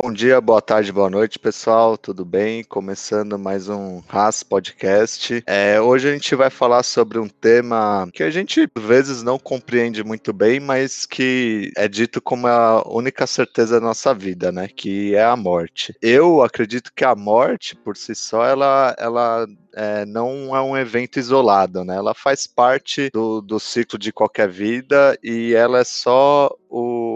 Bom dia, boa tarde, boa noite, pessoal. Tudo bem? Começando mais um Haas Podcast. É, hoje a gente vai falar sobre um tema que a gente às vezes não compreende muito bem, mas que é dito como a única certeza da nossa vida, né? Que é a morte. Eu acredito que a morte, por si só, ela, ela é, não é um evento isolado, né? Ela faz parte do, do ciclo de qualquer vida e ela é só o,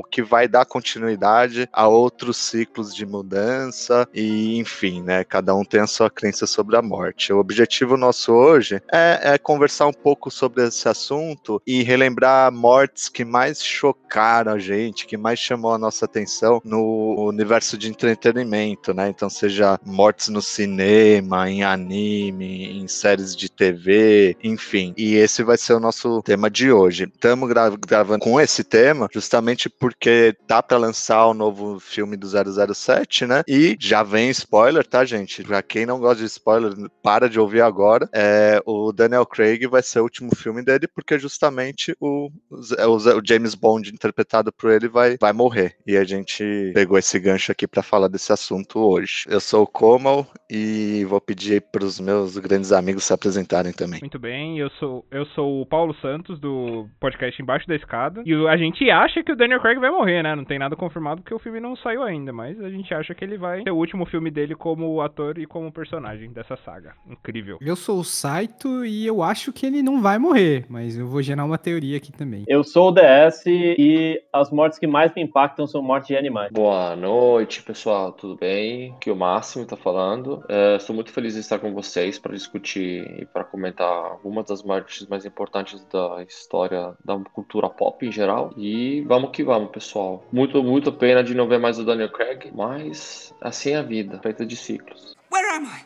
o que vai dar continuidade a outros ciclos de mudança e enfim, né? Cada um tem a sua crença sobre a morte. O objetivo nosso hoje é, é conversar um pouco sobre esse assunto e relembrar mortes que mais chocaram a gente, que mais chamou a nossa atenção no universo de entretenimento, né? Então, seja mortes no cinema, em anime, em séries de TV, enfim. E esse vai ser o nosso tema de hoje. Estamos gra gravando com esse tema justamente porque tá para lançar o novo filme do 007, né? E já vem spoiler, tá, gente? Pra quem não gosta de spoiler, para de ouvir agora. É, o Daniel Craig vai ser o último filme dele, porque justamente o, o, o James Bond, interpretado por ele, vai, vai morrer. E a gente pegou esse gancho aqui para falar desse assunto hoje. Eu sou o Komal e vou pedir para os meus grandes amigos se apresentarem também. Muito bem, eu sou, eu sou o Paulo Santos, do podcast Embaixo da Escada. E a gente gente acha que o Daniel Craig vai morrer, né? Não tem nada confirmado porque o filme não saiu ainda, mas a gente acha que ele vai ser o último filme dele como ator e como personagem dessa saga. Incrível. Eu sou o Saito e eu acho que ele não vai morrer, mas eu vou gerar uma teoria aqui também. Eu sou o DS e as mortes que mais me impactam são mortes de animais. Boa noite, pessoal, tudo bem? Aqui o Máximo tá falando. É, estou muito feliz de estar com vocês para discutir e para comentar algumas das mortes mais importantes da história da cultura pop em geral. E vamos que vamos, pessoal. Muito, muito pena de não ver mais o Daniel Craig, mas assim é a vida, feita de ciclos. Where am I?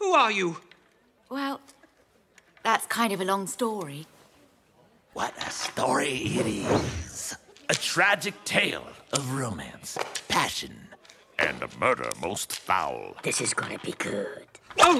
Who are you? Well, that's kind of a long story. What a story it is. A tragic tale of romance, passion, and a murder most foul. This is gonna be good. Oh!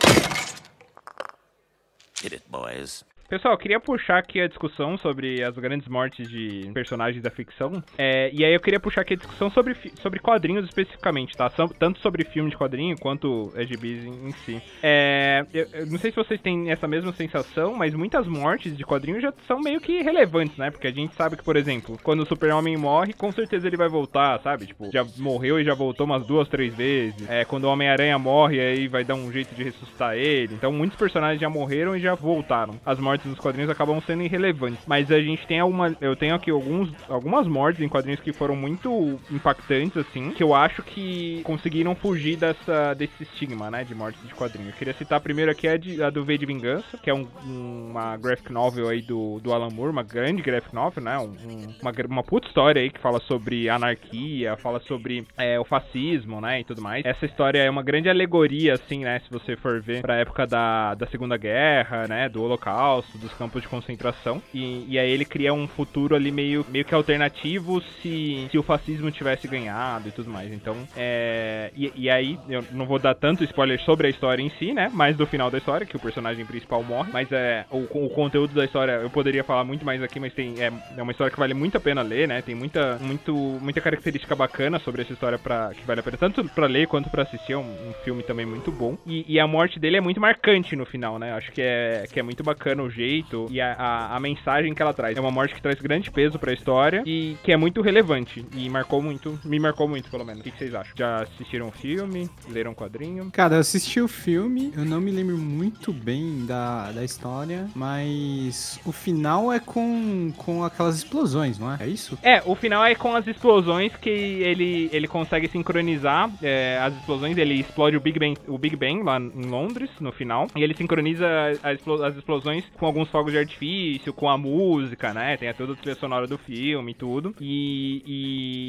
Hit it, boys. Pessoal, eu queria puxar aqui a discussão sobre as grandes mortes de personagens da ficção. É, e aí eu queria puxar aqui a discussão sobre, sobre quadrinhos especificamente, tá? Tanto sobre filme de quadrinho quanto EGBs em, em si. É, eu, eu, não sei se vocês têm essa mesma sensação, mas muitas mortes de quadrinhos já são meio que relevantes, né? Porque a gente sabe que, por exemplo, quando o Super-Homem morre, com certeza ele vai voltar, sabe? Tipo, já morreu e já voltou umas duas, três vezes. É, quando o Homem-Aranha morre, aí vai dar um jeito de ressuscitar ele. Então muitos personagens já morreram e já voltaram. As mortes mortes quadrinhos acabam sendo irrelevantes. Mas a gente tem alguma. Eu tenho aqui alguns, algumas mortes em quadrinhos que foram muito impactantes, assim, que eu acho que conseguiram fugir dessa, desse estigma, né? De mortes de quadrinhos. Eu queria citar primeiro aqui a, de, a do V de Vingança, que é um, uma graphic novel aí do, do Alan Moore, uma grande graphic novel, né? Um, uma, uma puta história aí que fala sobre anarquia, fala sobre é, o fascismo, né? E tudo mais. Essa história é uma grande alegoria, assim, né? Se você for ver pra época da, da Segunda Guerra, né? Do Holocausto dos campos de concentração. E, e aí ele cria um futuro ali meio, meio que alternativo se, se o fascismo tivesse ganhado e tudo mais. Então, é. E, e aí, eu não vou dar tanto spoiler sobre a história em si, né? Mas do final da história, que o personagem principal morre. Mas é. O, o conteúdo da história eu poderia falar muito mais aqui, mas tem. É, é uma história que vale muito a pena ler, né? Tem muita, muito, muita característica bacana sobre essa história pra, que vale a pena tanto pra ler quanto pra assistir. É um, um filme também muito bom. E, e, a morte dele é muito marcante no final, né? Acho que é, que é muito bacana o jeito e a, a, a, mensagem que ela traz. É uma morte que traz grande peso pra história e que é muito relevante. E marcou muito, me marcou muito, pelo menos. O que, que vocês acham? Já assistiram o filme? Leram o quadrinho? Cara, eu assisti o filme, eu não me lembro muito bem da, da história, mas o final é com, com aquelas explosões, não é? É isso? É, o final é com as explosões que ele, ele consegue sincronizar é, as explosões, ele explode o Big Bang, o Big Bang lá em Londres, no final, e ele sincroniza as explosões com alguns fogos de artifício, com a música, né? Tem toda a trilha sonora do filme e tudo. E,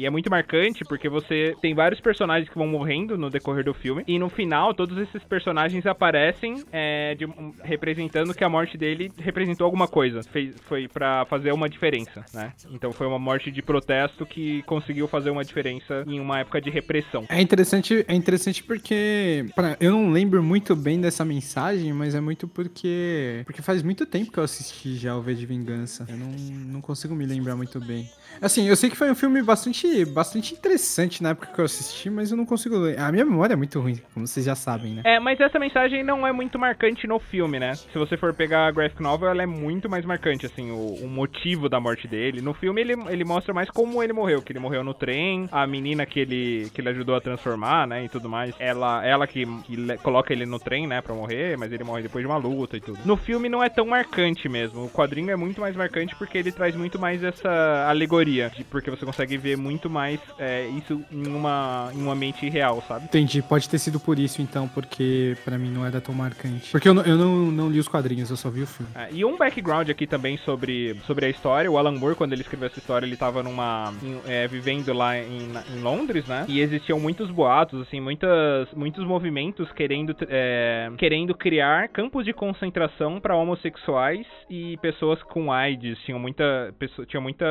e, é muito marcante porque você tem vários personagens que vão morrendo no decorrer do filme. E no final, todos esses personagens aparecem é, de, representando que a morte dele representou alguma coisa. Fez, foi para fazer uma diferença, né? Então foi uma morte de protesto que conseguiu fazer uma diferença em uma época de repressão. É interessante, é interessante porque pra, eu não lembro muito bem dessa mensagem, mas é muito porque porque faz muito muito tempo que eu assisti já o V de Vingança. Eu não, não consigo me lembrar muito bem. Assim, eu sei que foi um filme bastante, bastante interessante na época que eu assisti, mas eu não consigo. A minha memória é muito ruim, como vocês já sabem, né? É, mas essa mensagem não é muito marcante no filme, né? Se você for pegar a graphic novel, ela é muito mais marcante, assim, o, o motivo da morte dele. No filme, ele, ele mostra mais como ele morreu, que ele morreu no trem, a menina que ele, que ele ajudou a transformar, né, e tudo mais, ela, ela que, que coloca ele no trem, né, pra morrer, mas ele morre depois de uma luta e tudo. No filme não é tão marcante mesmo, o quadrinho é muito mais marcante porque ele traz muito mais essa alegoria, de- porque você consegue ver muito mais é, isso em, uma, em um ambiente real, sabe? Entendi, pode ter sido por isso então, porque pra mim não era tão marcante. Porque eu, não, eu não, não li os quadrinhos, eu só vi o filme. É, e um background aqui também sobre, sobre a história. O Alan Moore, quando ele escreveu essa história, ele tava numa. em- é, vivendo lá em, na- em Londres, né? E existiam muitos boatos, assim, muitas, muitos movimentos querendo, é, querendo criar campos de concentração para homossexuais e pessoas com AIDS. Tinha muita, pessoa, tinha muita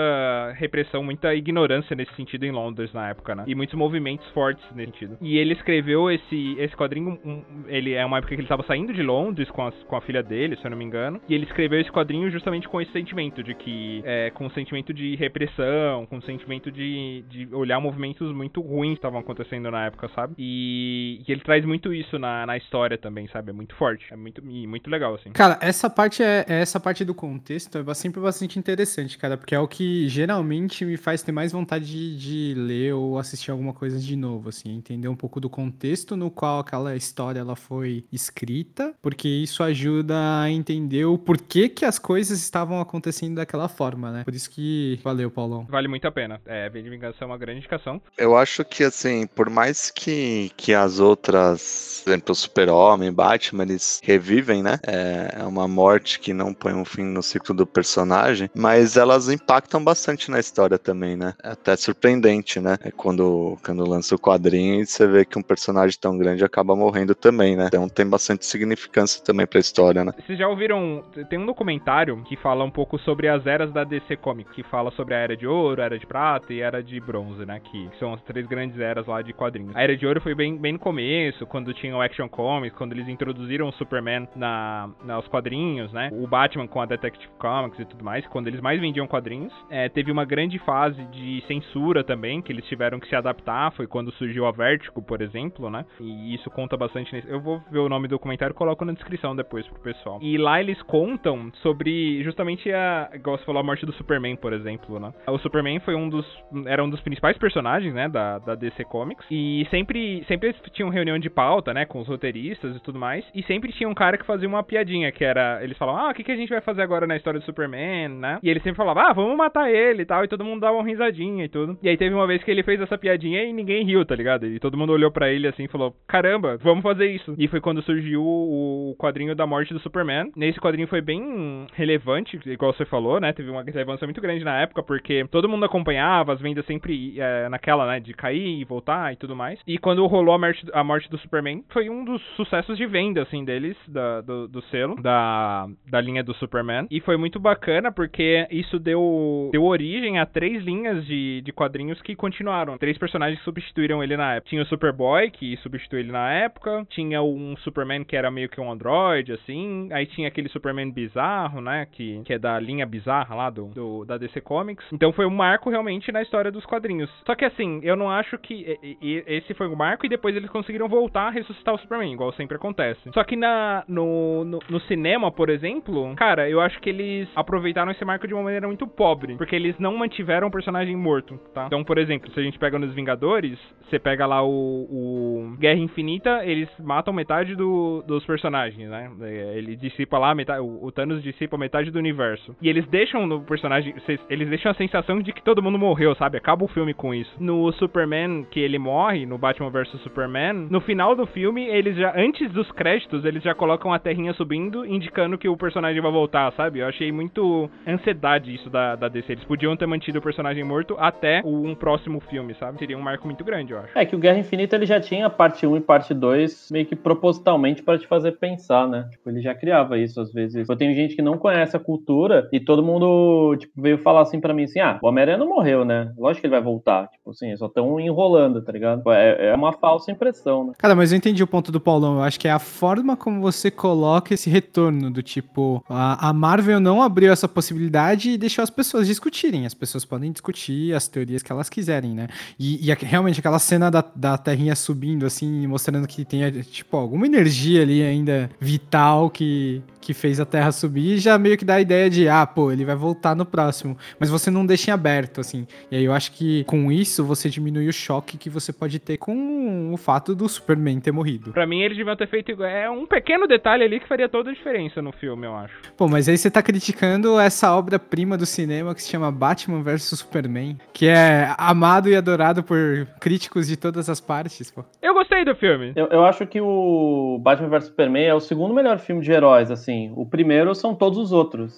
repressão, muita ignorância nesse sentido em Londres na época, né? E muitos movimentos fortes nesse sentido. E ele escreveu esse, esse quadrinho. um- ele é uma época que ele estava saindo de Londres com a, com a filha dele, se eu não me engano. E ele escreveu esse quadrinho justamente com esse sentimento de que. É, com um sentimento de repressão, com um sentimento de, de olhar movimentos muito ruins que estavam acontecendo na época, sabe? E, e ele traz muito isso na, na história também, sabe? É muito forte. É muito, e muito legal, assim. Cara, essa parte é essa parte do contexto é sempre bastante interessante, cara, porque é o que geralmente me faz ter mais vontade de, de ler ou assistir alguma coisa de novo, assim, entender um pouco do contexto no qual aquela história ela foi escrita, porque isso ajuda a entender o porquê que as coisas estavam acontecendo daquela forma, né? Por isso que valeu, Paulão. Vale muito a pena. É, V de Vingança é uma grande indicação. Eu acho que, assim, por mais que, que as outras, por exemplo, o Super-Homem, Batman, eles revivem, né? É é uma morte que não põe um fim no ciclo do personagem, mas elas impactam bastante na história também, né? É até surpreendente, né? É quando, quando lança o quadrinho e você vê que um personagem tão grande acaba morrendo também, né? Então tem bastante significância também pra história, né? Vocês já ouviram. Tem um documentário que fala um pouco sobre as eras da DC Comics, que fala sobre a Era de Ouro, a Era de Prata e a Era de Bronze, né? Que são as três grandes eras lá de quadrinhos. A Era de Ouro foi bem, bem no começo, quando tinha o Action Comics, quando eles introduziram o Superman na, nos quadrinhos, né? O Batman com a Detective Comics e tudo mais, quando eles mais vendiam quadrinhos. É, teve uma grande fase de censura também, que eles tiveram que se adaptar, foi quando surgiu a Vertigo, por exemplo, né? E isso conta bastante nesse. Eu vou ver o nome do documentário e coloco na descrição depois pro pessoal. E lá eles contam sobre justamente a. Igual você falou, a morte do Superman, por exemplo, né? O Superman foi um dos. Era um dos principais personagens, né? Da, da DC Comics. E sempre, sempre eles tinham reunião de pauta, né? Com os roteiristas e tudo mais. E sempre tinha um cara que fazia uma piadinha, que era. Eles falavam, ah, o que, que a gente vai fazer agora na história do Superman, né? E ele sempre falava, ah, vamos matar ele tal. E todo mundo dava uma risadinha e tudo. E aí teve uma vez que ele fez essa piadinha e ninguém riu, tá ligado? E todo mundo olhou pra ele assim e falou: Caramba, vamos fazer isso. E foi quando surgiu o quadrinho da morte do Superman. Nesse quadrinho foi bem relevante, igual você falou, né? Teve uma relevância muito grande na época, porque todo mundo acompanhava, as vendas sempre é, naquela, né? De cair e voltar e tudo mais. E quando rolou a morte, a morte do Superman, foi um dos sucessos de venda, assim, deles, da, do, do selo, da, da linha do Superman. E foi muito bacana porque isso deu, deu origem a três linhas de, de quadrinhos que continuaram. Três personagens substituíram ele na época. Tinha o Superboy, que substituiu ele na época. Tinha um Superman que era meio que um android, assim. Aí tinha aquele Superman bizarro, né? Que, que é da linha bizarra lá do, do- da DC Comics. Então foi um marco realmente na história dos quadrinhos. Só que assim, eu não acho que e- e- esse foi o marco e depois eles conseguiram voltar a ressuscitar o Superman, igual sempre acontece. Só que na, no, no, no cinema, por exemplo, cara, eu acho que eles aproveitaram esse marco de uma maneira muito pobre. Porque eles não mantiveram o personagem morto, tá? Então, por exemplo, se a gente pega nos Vingadores, você pega lá o, o Guerra Infinita, eles matam metade do- dos personagens, né? É, Ele dissipa lá metade, o, Thanos dissipa metade do universo. E eles deixam no personagem, eles deixam a sensação de que todo mundo morreu, sabe? Acaba o filme com isso. No Superman, que ele morre, no Batman vs Superman, no final do filme, eles já, antes dos créditos, eles já colocam a terrinha subindo, indicando que o personagem vai voltar, sabe? Eu achei muito ansiedade isso da, da DC. Eles podiam ter mantido o personagem morto até o- um próximo filme, sabe? Seria um marco muito grande, eu acho. É que o Guerra Infinita ele já tinha parte 1 e parte 2 meio que propositalmente pra te fazer pensar, né? Tipo, ele já criava isso às vezes. Eu tenho gente que não conhece a cultura e todo mundo, tipo, veio falar assim pra mim assim: ah, o Homem-Aranha não morreu, né? Lógico que ele vai voltar. Tipo assim, só tão enrolando, tá ligado? É, é uma falsa impressão, né? Cara, mas eu entendi o ponto do Paulão. Eu acho que é a forma como você coloca esse retorno do tipo, a, a Marvel não abriu essa possibilidade e deixou as pessoas discutirem. As pessoas podem discutir as teorias que elas quiserem, né? E, e a- realmente aquela cena da, da Terrinha subindo, assim, mostrando que tem, tipo, alguma energia ali ainda vital que, que fez a Terra subir, já meio que dá a ideia de, ah, pô, ele vai voltar no próximo. Mas você não deixa em aberto, assim. E aí eu acho que com isso você diminui o choque que você pode ter com o fato do Superman ter morrido. Pra mim, eles deviam ter feito igual. É um pequeno detalhe ali que faria toda a diferença no filme, eu acho. Pô, mas aí você tá criticando essa obra-prima do cinema que se chama Batman vs Superman, que é amado e adorado por críticos de todas as partes, pô. Eu gostei do filme. Eu, eu acho que o Batman vs Superman é o segundo melhor filme de heróis, assim. O primeiro são todos os outros.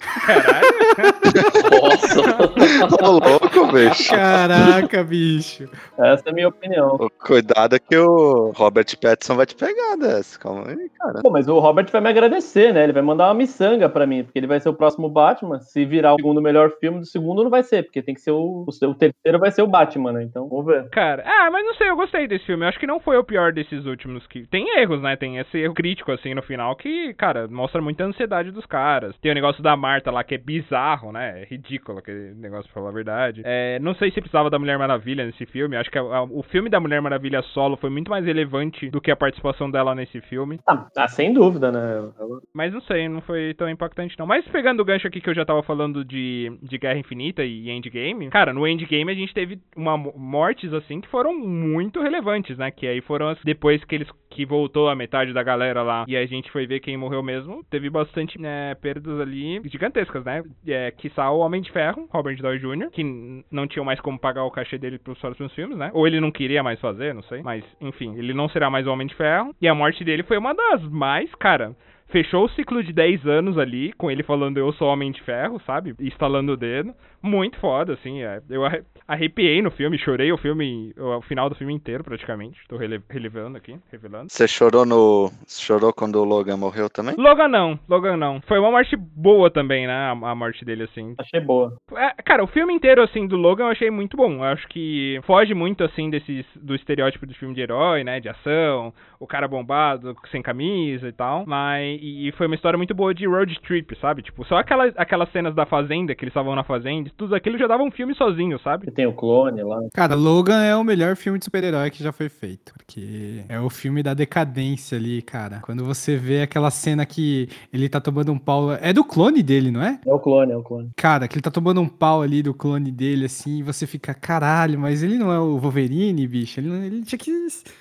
Nossa. Ô, louco, bicho. Caraca, bicho. Essa é a minha opinião. Cuidado que o Robert Pattinson vai te pegar dessa. Calma aí, cara. Pô, mas o Robert vai me agradecer, né? Ele vai mandar uma miçanga pra mim, porque ele vai ser o próximo Batman. Se virar o segundo melhor filme, do segundo não vai ser, porque tem que ser o. O, o terceiro vai ser o Batman, né? Então, vamos ver. Cara, ah, mas não sei, eu gostei desse filme. Eu acho que não foi o pior desses últimos que. Tem erros, né? Tem esse erro crítico, assim, no final, que, cara, mostra muita ansiedade dos caras. Tem o negócio da Marta lá, que é bizarro, né? É ridículo aquele negócio, pra falar a verdade. É, não sei se precisava da Mulher Maravilha nesse filme. Acho que a- a- o filme da Mulher Maravilha solo foi muito mais relevante do que a participação dela nesse filme. Ah, ah, sem dúvida, né? Mas não sei, não foi tão impactante não. Mas pegando o gancho aqui que eu já tava falando de, de Guerra Infinita e Endgame, cara, no Endgame a gente teve uma mo- mortes assim que foram muito relevantes, né? Que aí foram as, depois que eles que voltou a metade da galera lá e a gente foi ver quem morreu mesmo, teve bastante né, perdas ali gigantescas, né? É, que o Homem de Ferro, Robert Downey Jr., que não tinham mais como pagar o cachê dele pros próximos filmes, né? Ou ele não queria mais fazer, não sei. Mas, enfim, ele não será mais o Homem de Ferro. E a morte dele foi uma das mais, cara, fechou o ciclo de 10 anos ali, com ele falando eu sou Homem de Ferro, sabe? E estalando o dedo. Muito foda, assim. é. Eu arre- arrepiei no filme, chorei o filme, o final do filme inteiro, praticamente. Tô rele relevando aqui, revelando. Você chorou no. Chorou quando o Logan morreu também? Logan não, Logan não. Foi uma morte boa também, né? A, a morte dele, assim. Achei boa. É, cara, o filme inteiro, assim, do Logan eu achei muito bom. Eu acho que foge muito, assim, desses, do estereótipo do filme de herói, né? De ação, o cara bombado, sem camisa e tal. Mas, e, e foi uma história muito boa de road trip, sabe? Tipo, só aquelas, aquelas cenas da fazenda, que eles estavam na fazenda, tudo aquilo já dava um filme sozinho, sabe? Você tem o clone lá. Cara, Logan é o melhor filme de super-herói que já foi feito. Porque é o filme da decadência ali, cara. Quando você vê aquela cena que ele tá tomando um pau. É do clone dele, não é? É o clone, é o clone. Cara, que ele tá tomando um pau ali do clone dele, assim, e você fica, caralho, mas ele não é o Wolverine, bicho. Ele, não- ele tinha que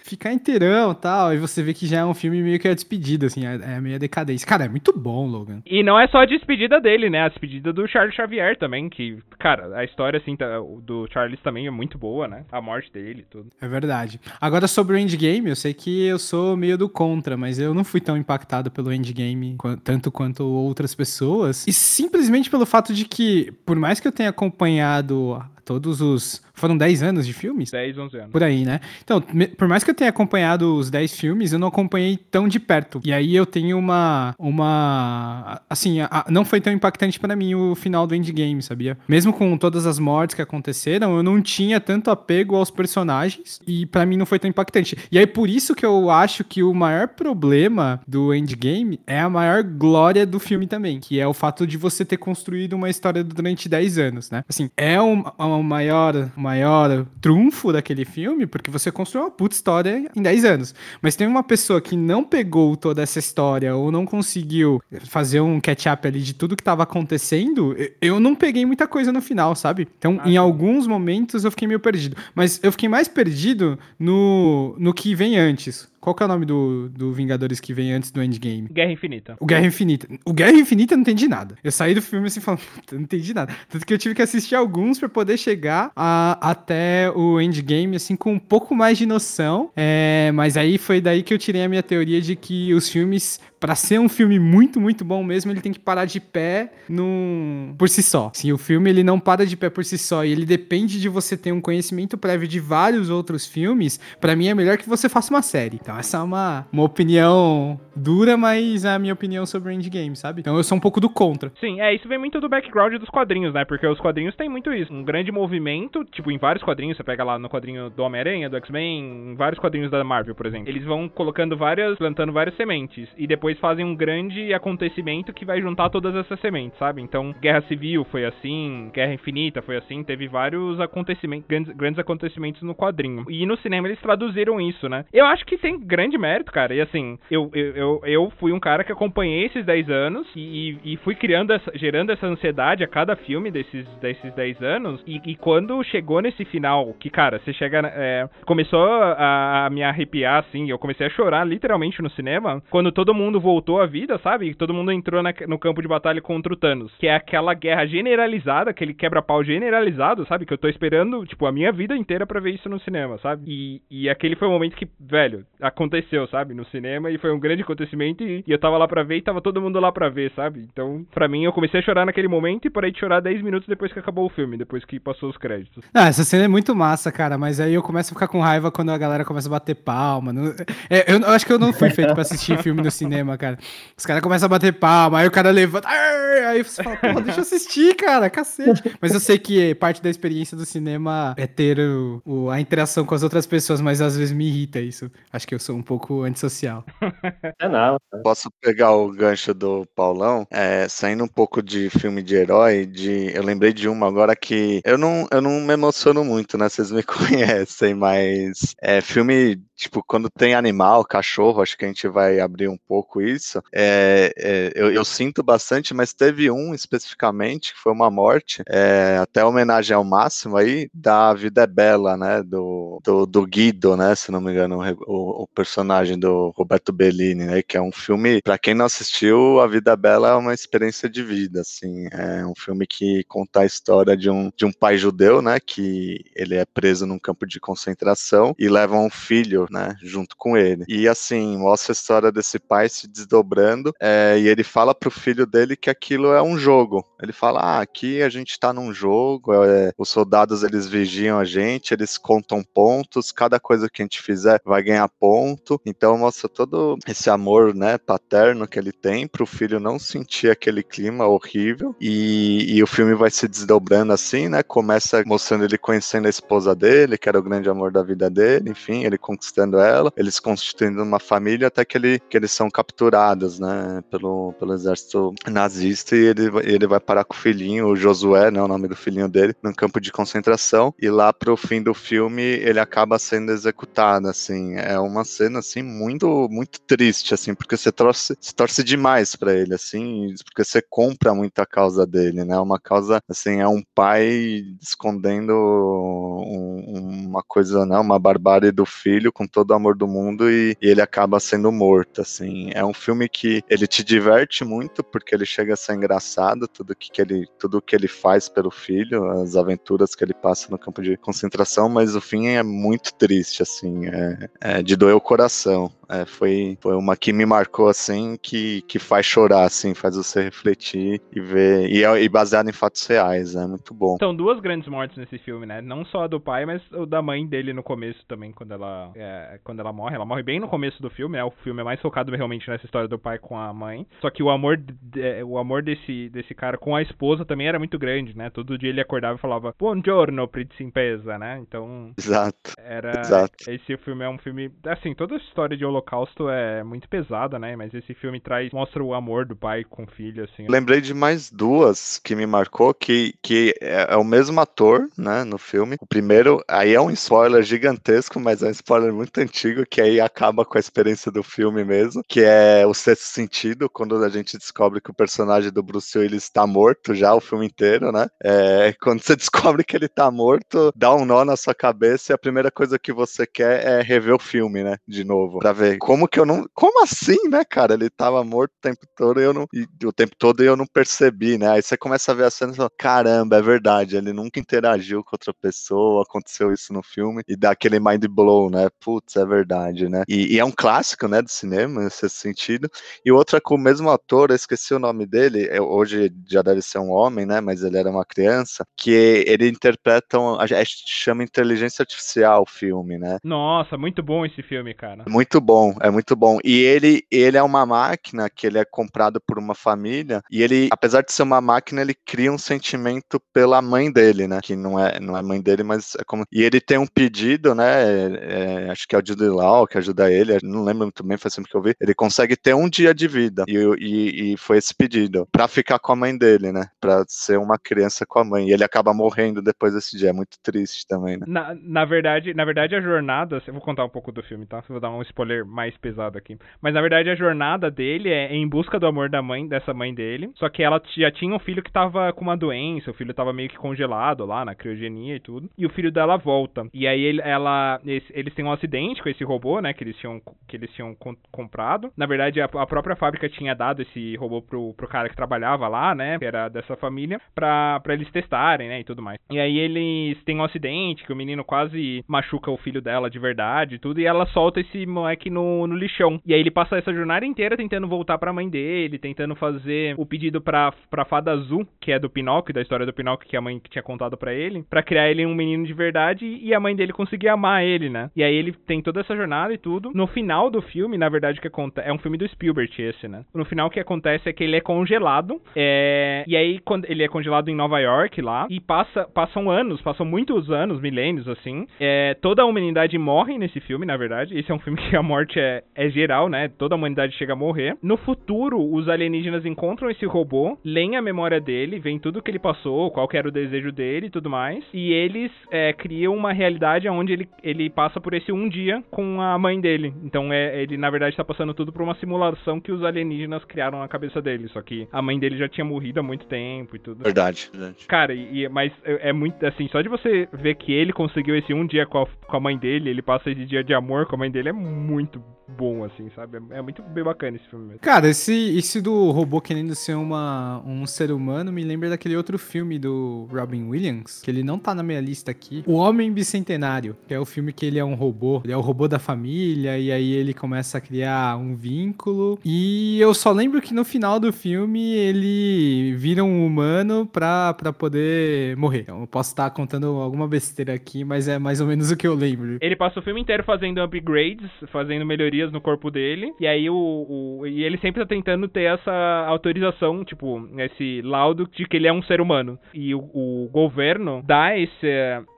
ficar inteirão e tal. E você vê que já é um filme meio que a despedida, assim, é, é meio a decadência. Cara, é muito bom, Logan. E não é só a despedida dele, né? A despedida do Charles Xavier também, que, cara, a história, assim, tá- do Charles também é muito boa, né? A morte dele tudo. É verdade. Agora, sobre o Endgame, eu sei que eu sou meio do contra, mas eu não fui tão impactado pelo Endgame tanto quanto outras pessoas. E simplesmente pelo fato de que, por mais que eu tenha acompanhado todos os. Foram 10 anos de filmes? 10, 11 anos. Por aí, né? Então, por mais que eu tenha acompanhado os 10 filmes, eu não acompanhei tão de perto. E aí eu tenho uma. Uma. Assim, a- não foi tão impactante pra mim o final do Endgame, sabia? Mesmo com todas as mortes que aconteceram, eu não tinha tanto apego aos personagens. E pra mim não foi tão impactante. E aí por isso que eu acho que o maior problema do Endgame é a maior glória do filme também. Que é o fato de você ter construído uma história durante 10 anos, né? Assim, é um, o maior, o maior trunfo daquele filme, porque você construiu uma puta história em 10 anos. Mas tem uma pessoa que não pegou toda essa história ou não conseguiu fazer um catch-up ali de tudo que tava acontecendo, eu- não peguei muita coisa no final, sabe? Então, Ah, em sim. alguns momentos eu fiquei meio perdido. Mas eu fiquei mais perdido no, no que vem antes. Qual que é o nome do, do Vingadores que vem antes do Endgame? Guerra Infinita. O Guerra Infinita. O Guerra Infinita eu não entendi nada. Eu saí do filme assim falando, puta, não entendi nada. Tanto que eu tive que assistir alguns pra poder chegar a- até o Endgame, assim, com um pouco mais de noção. É, mas aí foi daí que eu tirei a minha teoria de que os filmes, pra ser um filme muito, muito bom mesmo, ele tem que parar de pé num... por si só. Assim, o filme ele não para de pé por si só e ele depende de você ter um conhecimento prévio de vários outros filmes. Pra mim é melhor que você faça uma série. Então essa é uma, uma opinião dura, mas é a minha opinião sobre o Endgame, sabe? Então eu sou um pouco do contra. Sim, é, isso vem muito do background dos quadrinhos, né? Porque os quadrinhos têm muito isso. Um grande movimento, tipo, em vários quadrinhos, você pega lá no quadrinho do Homem-Aranha, do X-Men, em vários quadrinhos da Marvel, por exemplo. Eles vão colocando várias, plantando várias sementes. E depois fazem um grande acontecimento que vai juntar todas essas sementes, sabe? Então, Guerra Civil foi assim, Guerra Infinita foi assim, teve vários acontecimentos, grandes, grandes acontecimentos no quadrinho. E no cinema eles traduziram isso, né? Eu acho que tem grande mérito, cara. E assim, eu, eu, eu, fui um cara que acompanhei esses 10 anos e, e fui criando, essa, gerando essa ansiedade a cada filme desses, desses 10 anos. E, e quando chegou nesse final, que, cara, você chega. É, começou a, a, me arrepiar, assim, eu comecei a chorar literalmente no cinema, quando todo mundo voltou à vida, sabe? Todo mundo entrou na, no campo de batalha contra o Thanos. Que é aquela guerra generalizada, aquele quebra-pau generalizado, sabe? Que eu tô esperando, tipo, a minha vida inteira para ver isso no cinema, sabe? E, e aquele foi o momento que, velho, aconteceu, sabe? No cinema e foi um grande acontecimento e, e eu tava lá pra ver e tava todo mundo lá pra ver, sabe? Então, pra mim, eu comecei a chorar naquele momento e parei de chorar 10 minutos depois que acabou o filme, depois que passou os créditos. Ah, essa cena é muito massa, cara, mas aí eu começo a ficar com raiva quando a galera começa a bater palma. Não... É, eu, eu, acho que eu não fui feito pra assistir filme no cinema, cara. Os caras começam a bater palma, aí o cara levanta. Aí você fala, pô, deixa eu assistir, cara, cacete. Mas eu sei que parte da experiência do cinema é ter o, o, a interação com as outras pessoas, mas às vezes me irrita isso. Acho que eu sou um pouco antissocial. É nada. Posso pegar o gancho do Paulão? É, saindo um pouco de filme de herói, de, eu lembrei de uma agora que eu não, eu não me emociono muito, né? Vocês me conhecem, mas é filme tipo, quando tem animal, cachorro, acho que a gente vai abrir um pouco isso. É, é, eu, eu, sinto bastante, mas teve um especificamente que foi uma morte, é, até homenagem ao máximo aí, da Vida é Bela, né? Do, do, do Guido, né? Se não me engano, o, o, personagem do Roberto Bellini, né? Que é um filme, para quem não assistiu, A Vida é Bela é uma experiência de vida, assim. É um filme que conta a história de um, de um pai judeu, né? Que ele é preso num campo de concentração e leva um filho né, junto com ele. E assim, mostra a história desse pai se desdobrando, é, e ele fala pro filho dele que aquilo é um jogo. Ele fala: ah, aqui a gente tá num jogo, é, os soldados eles vigiam a gente, eles contam pontos, cada coisa que a gente fizer vai ganhar ponto. Então mostra todo esse amor, né, paterno que ele tem pro filho não sentir aquele clima horrível. E, e o filme vai se desdobrando assim, né? Começa mostrando ele conhecendo a esposa dele, que era o grande amor da vida dele, enfim, ele conquistando ela, eles constituindo uma família até que, ele, que eles são capturados, né, pelo, pelo exército nazista e ele, ele vai parar com o filhinho, o Josué, né, o nome do filhinho dele, num campo de concentração e lá pro fim do filme ele acaba sendo executado, assim, é uma cena, assim, muito, muito triste, assim, porque você torce, você torce demais para ele, assim, porque você compra muito a causa dele, né, uma causa, assim, é um pai escondendo um, uma coisa, né, uma barbárie do filho com todo o amor do mundo e, e, ele acaba sendo morto, assim. É um filme que ele te diverte muito porque ele chega a ser engraçado, tudo que, que ele tudo que ele faz pelo filho, as aventuras que ele passa no campo de concentração, mas o fim é muito triste, assim, é, é de doer o coração. É, foi, foi uma que me marcou, assim, que, que faz chorar, assim, faz você refletir e ver, e, é, e baseado em fatos reais, é muito bom. São duas grandes mortes nesse filme, né? Não só a do pai, mas o da mãe dele no começo também, quando ela, é, quando ela morre. Ela morre bem no começo do filme, né? O filme é mais focado realmente nessa história do pai com a mãe. Só que o amor, de, o amor desse, desse cara com a esposa também era muito grande, né? Todo dia ele acordava e falava, Buongiorno, principesa, né? Então... Exato. Era... Exato. Esse filme é um filme... Assim, toda a história de Holocausto é muito pesada, né? Mas esse filme traz, mostra o amor do pai com o filho, assim. Lembrei de mais duas que me marcou, que, que é, é, o mesmo ator, né, no filme. O primeiro, aí é um spoiler gigantesco, mas é um spoiler muito antigo, que aí acaba com a experiência do filme mesmo, que é o sexto sentido, quando a gente descobre que o personagem do Bruce Willis está morto já o filme inteiro, né? É, quando você descobre que ele está morto, dá um nó na sua cabeça e a primeira coisa que você quer é rever o filme, né? De novo, pra ver como que eu não. Como assim, né, cara? Ele tava morto o tempo todo e eu não. E, o tempo todo eu não percebi, né? Aí você começa a ver a cena e fala: caramba, é verdade, ele nunca interagiu com outra pessoa, aconteceu isso no filme, e dá aquele mind blow, né? É verdade, né? E, e é um clássico, né, do cinema, nesse sentido. E outra com o mesmo ator, eu esqueci o nome dele, é, hoje já deve ser um homem, né? Mas ele era uma criança, que ele interpreta, um, a gente chama inteligência artificial o filme, né? Nossa, muito bom esse filme, cara. Muito bom, é muito bom. E ele, ele é uma máquina que ele é comprado por uma família e ele, apesar de ser uma máquina, ele cria um sentimento pela mãe dele, né? Que não é, é, não é mãe dele, mas é como. E ele tem um pedido, né? é, acho que é o Jude Law que ajuda ele, não lembro muito bem, faz tempo que eu vi. Ele consegue ter um dia de vida. E, e, e foi esse pedido. Pra ficar com a mãe dele, né? Pra ser uma criança com a mãe. E ele acaba morrendo depois desse dia. É muito triste também, né? Na, na verdade, na verdade, a jornada. Eu vou contar um pouco do filme, tá? Vou dar um spoiler mais pesado aqui. Mas na verdade, a jornada dele é em busca do amor da mãe, dessa mãe dele. Só que ela já tinha um filho que tava com uma doença, o filho tava meio que congelado lá na criogenia e tudo. E o filho dela volta. E aí ele, ela. Eles, eles têm um acidente com esse robô, né? Que eles tinham, que eles tinham comprado. Na verdade, a, a própria fábrica tinha dado esse robô pro, pro cara que trabalhava lá, né? Que era dessa família, pra, pra eles testarem, né? E tudo mais. E aí eles têm um acidente, que o menino quase machuca o filho dela de verdade e tudo. E ela solta esse moleque no, no lixão. E aí ele passa essa jornada inteira tentando voltar pra mãe dele, tentando fazer o pedido pra, pra fada azul, que é do Pinóquio, da história do Pinóquio que a mãe tinha contado para ele, para criar ele um menino de verdade e a mãe dele conseguir amar ele, né? E aí ele tem toda essa jornada e tudo. No final do filme, na verdade, o que acontece. É um filme do Spielberg esse, né? No final, o que acontece é que ele é congelado. É... E aí, quando ele é congelado em Nova York lá. E passa, passam anos, passam muitos anos, milênios, assim. É... Toda a humanidade morre nesse filme, na verdade. Esse é um filme que a morte é, é geral, né? Toda a humanidade chega a morrer. No futuro, os alienígenas encontram esse robô, leem a memória dele, veem tudo que ele passou, qual que era o desejo dele e tudo mais. E eles é, criam uma realidade onde ele, ele passa por esse um dia com a mãe dele. Então é, ele, na verdade, está passando tudo por uma simulação que os alienígenas criaram na cabeça dele. Só que a mãe dele já tinha morrido há muito tempo e tudo. Verdade, verdade. Cara, e, mas é, é muito assim, só de você ver que ele conseguiu esse um dia com a, com a mãe dele, ele passa esse dia de amor com a mãe dele, é muito bom, assim, sabe? É, é muito bem bacana esse filme mesmo. Cara, esse, esse do robô querendo ser uma, um ser humano me lembra daquele outro filme do Robin Williams, que ele não tá na minha lista aqui. O Homem Bicentenário, que é o filme que ele é um Ele é o robô da família, e aí ele começa a criar um vínculo. E eu só lembro que no final do filme ele vira um humano pra, pra poder morrer. Então, eu posso estar contando alguma besteira aqui, mas é mais ou menos o que eu lembro. Ele passa o filme inteiro fazendo upgrades, fazendo melhorias no corpo dele. E aí o, o, e ele sempre tá tentando ter essa autorização, tipo, esse laudo de que ele é um ser humano. E o, o governo dá esse,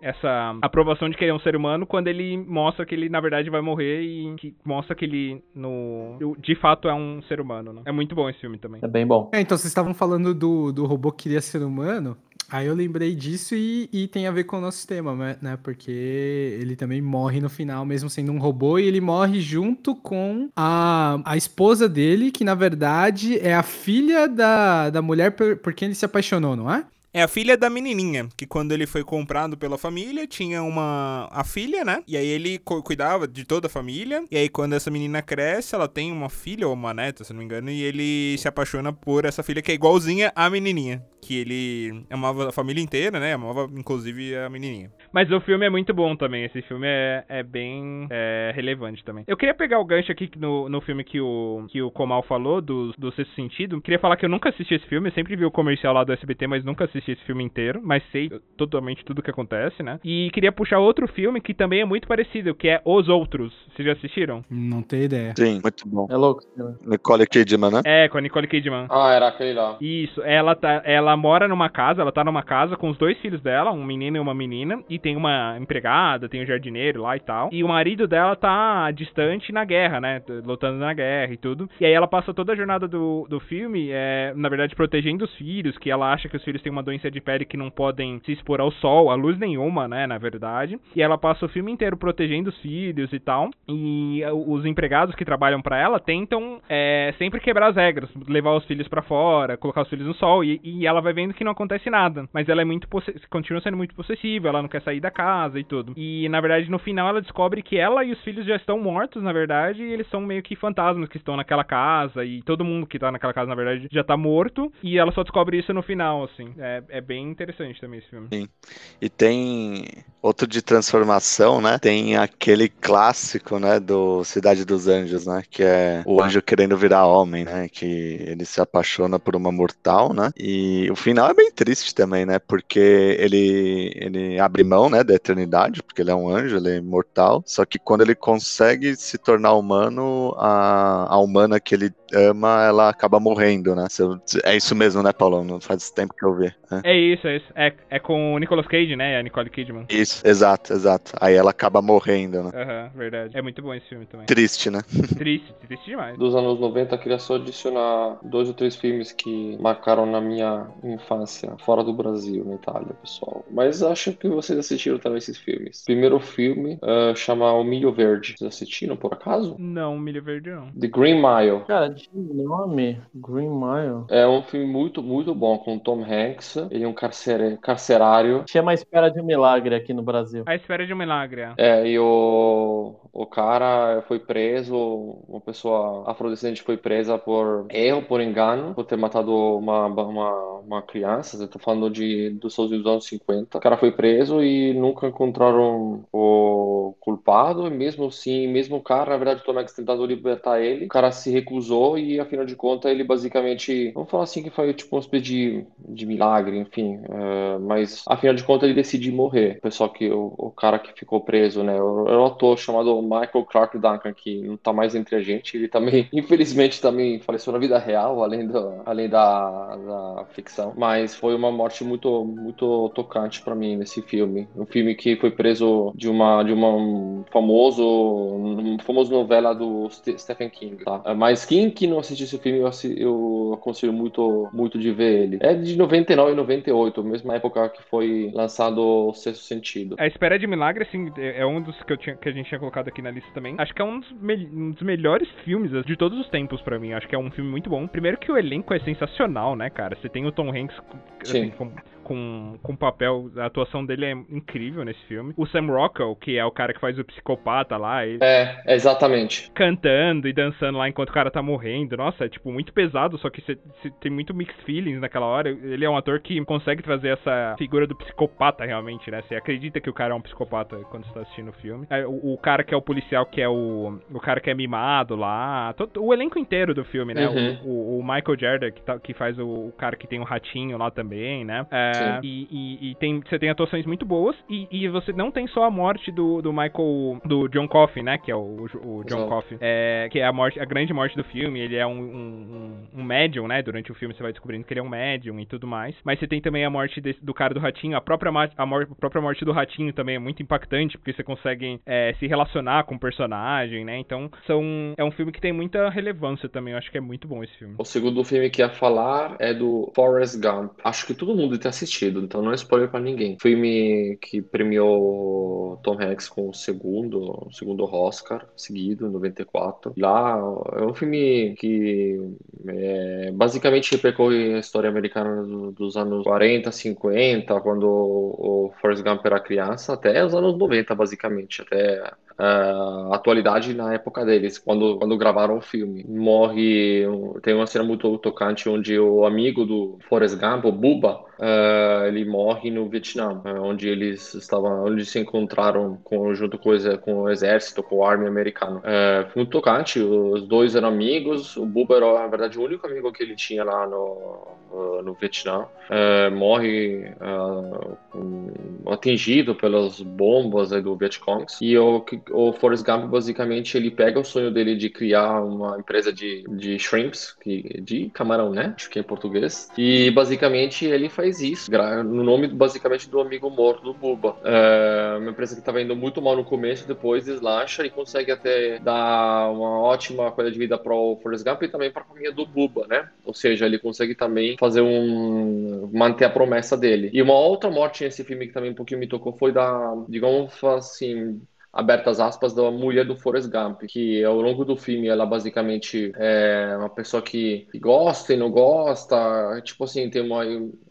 essa aprovação de que ele é um ser humano quando ele mostra que ele na verdade vai morrer e que mostra que ele no de fato é um ser humano, né? É muito bom esse filme também. É bem bom. É, então vocês estavam falando do, do robô que queria ser humano. Aí eu lembrei disso e, e, tem a ver com o nosso tema, né, né? Porque ele também morre no final, mesmo sendo um robô, e ele morre junto com a, a esposa dele, que na verdade é a filha da, da mulher por, por quem ele se apaixonou, não é? É a filha da menininha, que quando ele foi comprado pela família, tinha uma a filha, né? E aí ele cuidava de toda a família. E aí quando essa menina cresce, ela tem uma filha ou uma neta, se não me engano, e ele se apaixona por essa filha que é igualzinha à menininha, que ele amava a família inteira, né? Amava inclusive a menininha. Mas o filme é muito bom também. Esse filme é, é bem é, relevante também. Eu queria pegar o gancho aqui no, no filme que o, que o Komal falou, do, do Sexto Sentido. Queria falar que eu nunca assisti esse filme. Eu sempre vi o comercial lá do SBT, mas nunca assisti esse filme inteiro. Mas sei totalmente tudo o que acontece, né? E queria puxar outro filme que também é muito parecido, que é Os Outros. Vocês já assistiram? Não tenho ideia. Sim, muito bom. É louco. Nicole Kidman, né? É, com a Nicole Kidman. Ah, era aquele lá. Isso. Ela, tá, ela mora numa casa, ela tá numa casa com os dois filhos dela, um menino e uma menina, e tem uma empregada tem um jardineiro lá e tal. E o marido dela tá distante na guerra, né? Lutando na guerra e tudo. E aí ela passa toda a jornada do, do filme, é, na verdade, protegendo os filhos, que ela acha que os filhos têm uma doença de pele que não podem se expor ao sol, a luz nenhuma, né? Na verdade. E ela passa o filme inteiro protegendo os filhos e tal. E os empregados que trabalham para ela tentam é, sempre quebrar as regras, levar os filhos para fora, colocar os filhos no sol. E, e, ela vai vendo que não acontece nada. Mas ela é muito continua sendo muito possessiva, ela não quer sair da casa e tudo. E na verdade no final ela descobre que ela e os filhos já estão mortos, na verdade, e eles são meio que fantasmas que estão naquela casa e todo mundo que tá naquela casa, na verdade, já tá morto. E ela só descobre isso no final, assim. É, é bem interessante também esse filme. Sim. E tem outro de transformação, né? Tem aquele clássico, né, do Cidade dos Anjos, né, que é o anjo querendo virar homem, né, que ele se apaixona por uma mortal, né? E o final é bem triste também, né? Porque ele ele abre mão, né, da eternidade porque ele é um anjo, ele é imortal. Só que quando ele consegue se tornar humano, a, a humana que ele ama, ela acaba morrendo, né? É isso mesmo, né, Paulo? Não faz tempo que eu vi. É, é isso, é isso. É, é com o Nicolas Cage, né? A Nicole Kidman. Isso, exato, exato. Aí ela acaba morrendo, né? Aham, uhum, verdade. É muito bom esse filme também. Triste, né? Triste, triste demais. Dos anos 90, queria só adicionar dois ou três filmes que marcaram na minha infância, fora do Brasil, na Itália, pessoal. Mas acho que vocês assistiram também esses filmes. Primeiro filme uh, chama O Milho Verde. Vocês assistiram, por acaso? Não, O Milho Verde não. The Green Mile. Cara, nome, Green Mile. É um filme muito, muito bom, com Tom Hanks. Ele é um carcer... carcerário. Chama A Espera de um Milagre aqui no Brasil. A Espera de um Milagre. É, é e o, o cara foi preso, uma pessoa afrodescendente foi presa por erro, por engano, por ter matado uma, uma, uma criança. Eu tô falando de, dos anos 50. O cara foi preso e nunca encontraram o culpado, e mesmo assim, mesmo o cara, na verdade, o Tom Hanks tentando libertar ele, o cara se recusou e, afinal de contas, ele basicamente, vamos falar assim, que foi tipo um espécie de, de milagre, enfim, uh, mas, afinal de contas, ele decidiu morrer. O pessoal que, o, o cara que ficou preso, né, o, o ator chamado Michael Clark Duncan, que não tá mais entre a gente, ele também, infelizmente, também faleceu na vida real, além, do, além da, da ficção, mas foi uma morte muito, muito tocante para mim nesse filme. Um filme que foi preso de uma, de uma um famoso, um famoso novela do Stephen King, tá? Mas quem que não assistiu esse filme, eu, eu aconselho muito, muito de ver ele. É de 99 e 98, mesma época que foi lançado o Sexto Sentido. A Espera de Milagre, assim, é, um dos que, eu tinha, que a gente tinha colocado aqui na lista também. Acho que é um dos, me, um dos melhores filmes de todos os tempos para mim. Acho que é um filme muito bom. Primeiro que o elenco é sensacional, né, cara? Você tem o Tom Hanks assim, com, com, com papel, a atuação dele é incrível nesse filme. O Sam Rockwell, que é o cara que faz o psicopata lá. Ele... É, exatamente. Cantando e dançando lá enquanto o cara tá morrendo. Nossa, é tipo muito pesado, só que você, tem muito mixed feelings naquela hora. Ele é um ator que consegue trazer essa figura do psicopata realmente, né? Você acredita que o cara é um psicopata quando você tá assistindo o filme. É, o, o, cara que é o policial, que é o. O cara que é mimado lá. Todo, o elenco inteiro do filme, né? Uhum. O, o, o, Michael Jordan, que, tá, que faz o, o, cara que tem o ratinho lá também, né? É, e, e, e, tem, você tem atuações muito boas. E, e, você não tem só a morte do, do Michael. Do John Coffey, né? Que é o, o John Coffey. É, que é a morte, a grande morte do filme. Ele é um, um, um, médium, né? Durante o filme você vai descobrindo que ele é um médium e tudo mais. Mas você tem também a morte desse, do cara do ratinho. A própria, a, mor a própria morte do ratinho também é muito impactante, porque você consegue é, se relacionar com o personagem, né? Então, são, é um filme que tem muita relevância também. Eu acho que é muito bom esse filme. O segundo filme que ia falar é do Forrest Gump. Acho que todo mundo tem assistido, então não é spoiler pra ninguém. Filme que premiou Tom Hanks com o segundo, segundo Oscar seguido, em 94. Lá é um filme que é, basicamente repercorre a história americana do, dos anos 40, 50, quando o Forrest Gump era criança, até os anos 90, basicamente, até uh, atualidade na época deles, quando, quando gravaram o filme. Morre, tem uma cena muito tocante onde o amigo do Forrest Gump, o Buba, uh, ele morre no Vietnã, uh, onde eles estavam, onde se encontraram com, junto com com o exército, com o army americano. Uh, muito tocante, os dois eram amigos, o Buba era, na verdade, o único amigo que ele tinha lá no, no Vietnã. morre atingido pelas bombas do Vietcong e o, o Forrest Gump, basicamente, ele pega o sonho dele de criar uma empresa de, de shrimps, que, de camarão, né? Acho que é em português. E, basicamente, ele faz isso, no nome basicamente do amigo morto do Buba. É uma empresa que estava indo muito mal no começo, depois deslancha e consegue até dar uma ótima qualidade de vida para o Forrest Gump e também para a família do Buba, né? Ou seja, ele consegue também fazer um. manter a promessa dele. E uma outra morte nesse filme que também um pouquinho me tocou foi da, digamos assim, abertas aspas, da mulher do Forrest Gump, que ao longo do filme ela basicamente é uma pessoa que gosta e não gosta, tipo assim, tem uma,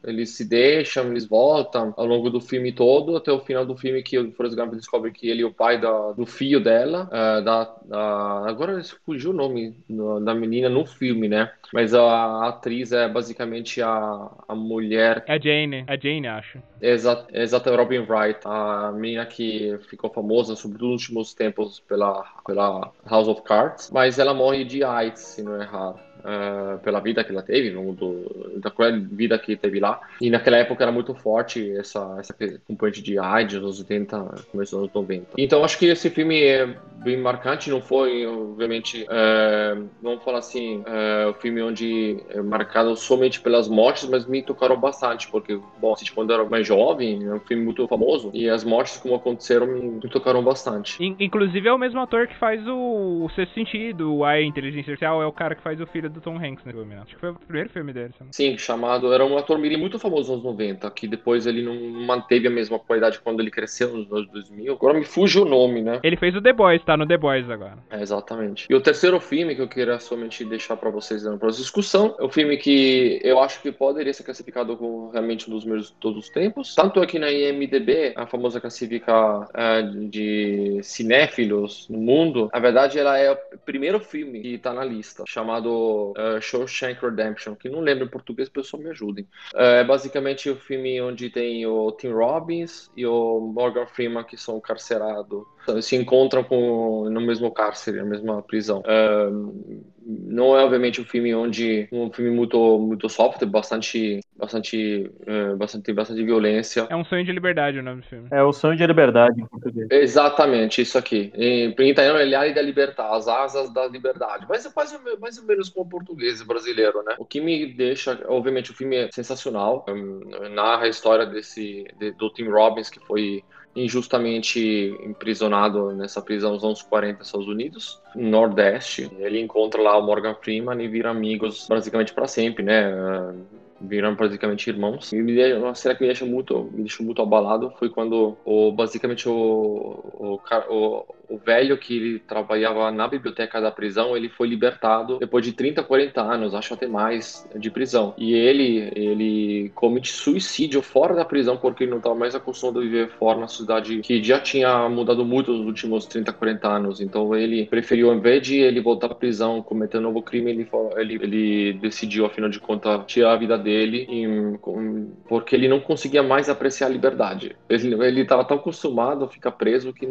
eles se deixam, eles voltam ao longo do filme todo, até o final do filme que o Forrest Gump descobre que ele é o pai da, do filho dela, uh, da, agora fugiu o nome da menina no filme, né? Mas a atriz é basicamente a, a mulher... É Jane, é Jane, acho. Exato, exato, Robin Wright, a menina que ficou famosa sobretudo nos últimos tempos, pela, pela House of Cards, mas ela morre de AIDS, se não errar. Uh, pela vida que ela teve, do, da vida que teve lá. E naquela época era muito forte essa, essa componente de AIDS, nos 80, começo dos anos 90. Então acho que esse filme é bem marcante, não foi, obviamente, uh, vamos falar assim, uh, filme onde é marcado somente pelas mortes, mas me tocaram bastante, porque, bom, quando eu era mais jovem, é um filme muito famoso, e as mortes como aconteceram me, tocaram bastante. Inclusive é o mesmo ator que faz o, o Sexto Sentido, a Inteligência Artificial, é o cara que faz o do Tom Hanks filme, né? Acho que foi o primeiro filme dele. Sabe? Sim, chamado. Era um ator mirim muito famoso nos anos 90, que depois ele não manteve a mesma qualidade quando ele cresceu nos anos 2000. Agora me fuge o nome, né? Ele fez o The Boys, tá no The Boys agora. É, exatamente. E o terceiro filme que eu queria somente deixar para vocês dando para discussão é um filme que eu acho que poderia ser classificado como realmente um dos meus de todos os tempos. Tanto aqui na IMDB, a famosa classifica é, de cinéfilos no mundo, na verdade ela é o primeiro filme que tá na lista, chamado uh, Shawshank Redemption, que não lembro em português, pessoal me ajudem. Uh, é basicamente o filme onde tem o Tim Robbins e o Morgan Freeman, que são carcerados, se encontram com, no mesmo cárcere, na mesma prisão. Uh, não é obviamente um filme onde um filme muito muito soft, bastante bastante é, bastante bastante violência. É um sonho de liberdade o nome do filme. É o sonho de liberdade em português. Exatamente, isso aqui. Em, em italiano é Liari da Libertà, as asas da liberdade. Mas é quase mais ou menos como português brasileiro, né? O que me deixa, obviamente o filme é sensacional, um, narra a história desse de, do Tim Robbins que foi injustamente imprisionado nessa prisão nos anos 40 nos Estados Unidos, no Nordeste. Ele encontra lá o Morgan Freeman e vira amigos basicamente para sempre, né? viram praticamente irmãos. E uma cena que me deixa muito, me deixou muito abalado foi quando o, basicamente o, o, o, o velho que ele trabalhava na biblioteca da prisão, ele foi libertado depois de 30, 40 anos, acho até mais, de prisão. E ele, ele comete suicídio fora da prisão porque ele não estava mais acostumado a viver fora na cidade que já tinha mudado muito nos últimos 30, 40 anos. Então ele preferiu, ao invés de ele voltar para prisão, cometer um novo crime, ele, ele, ele decidiu, afinal de contas, tirar a vida dele em, porque ele não conseguia mais apreciar a liberdade. Ele estava tão acostumado a ficar preso que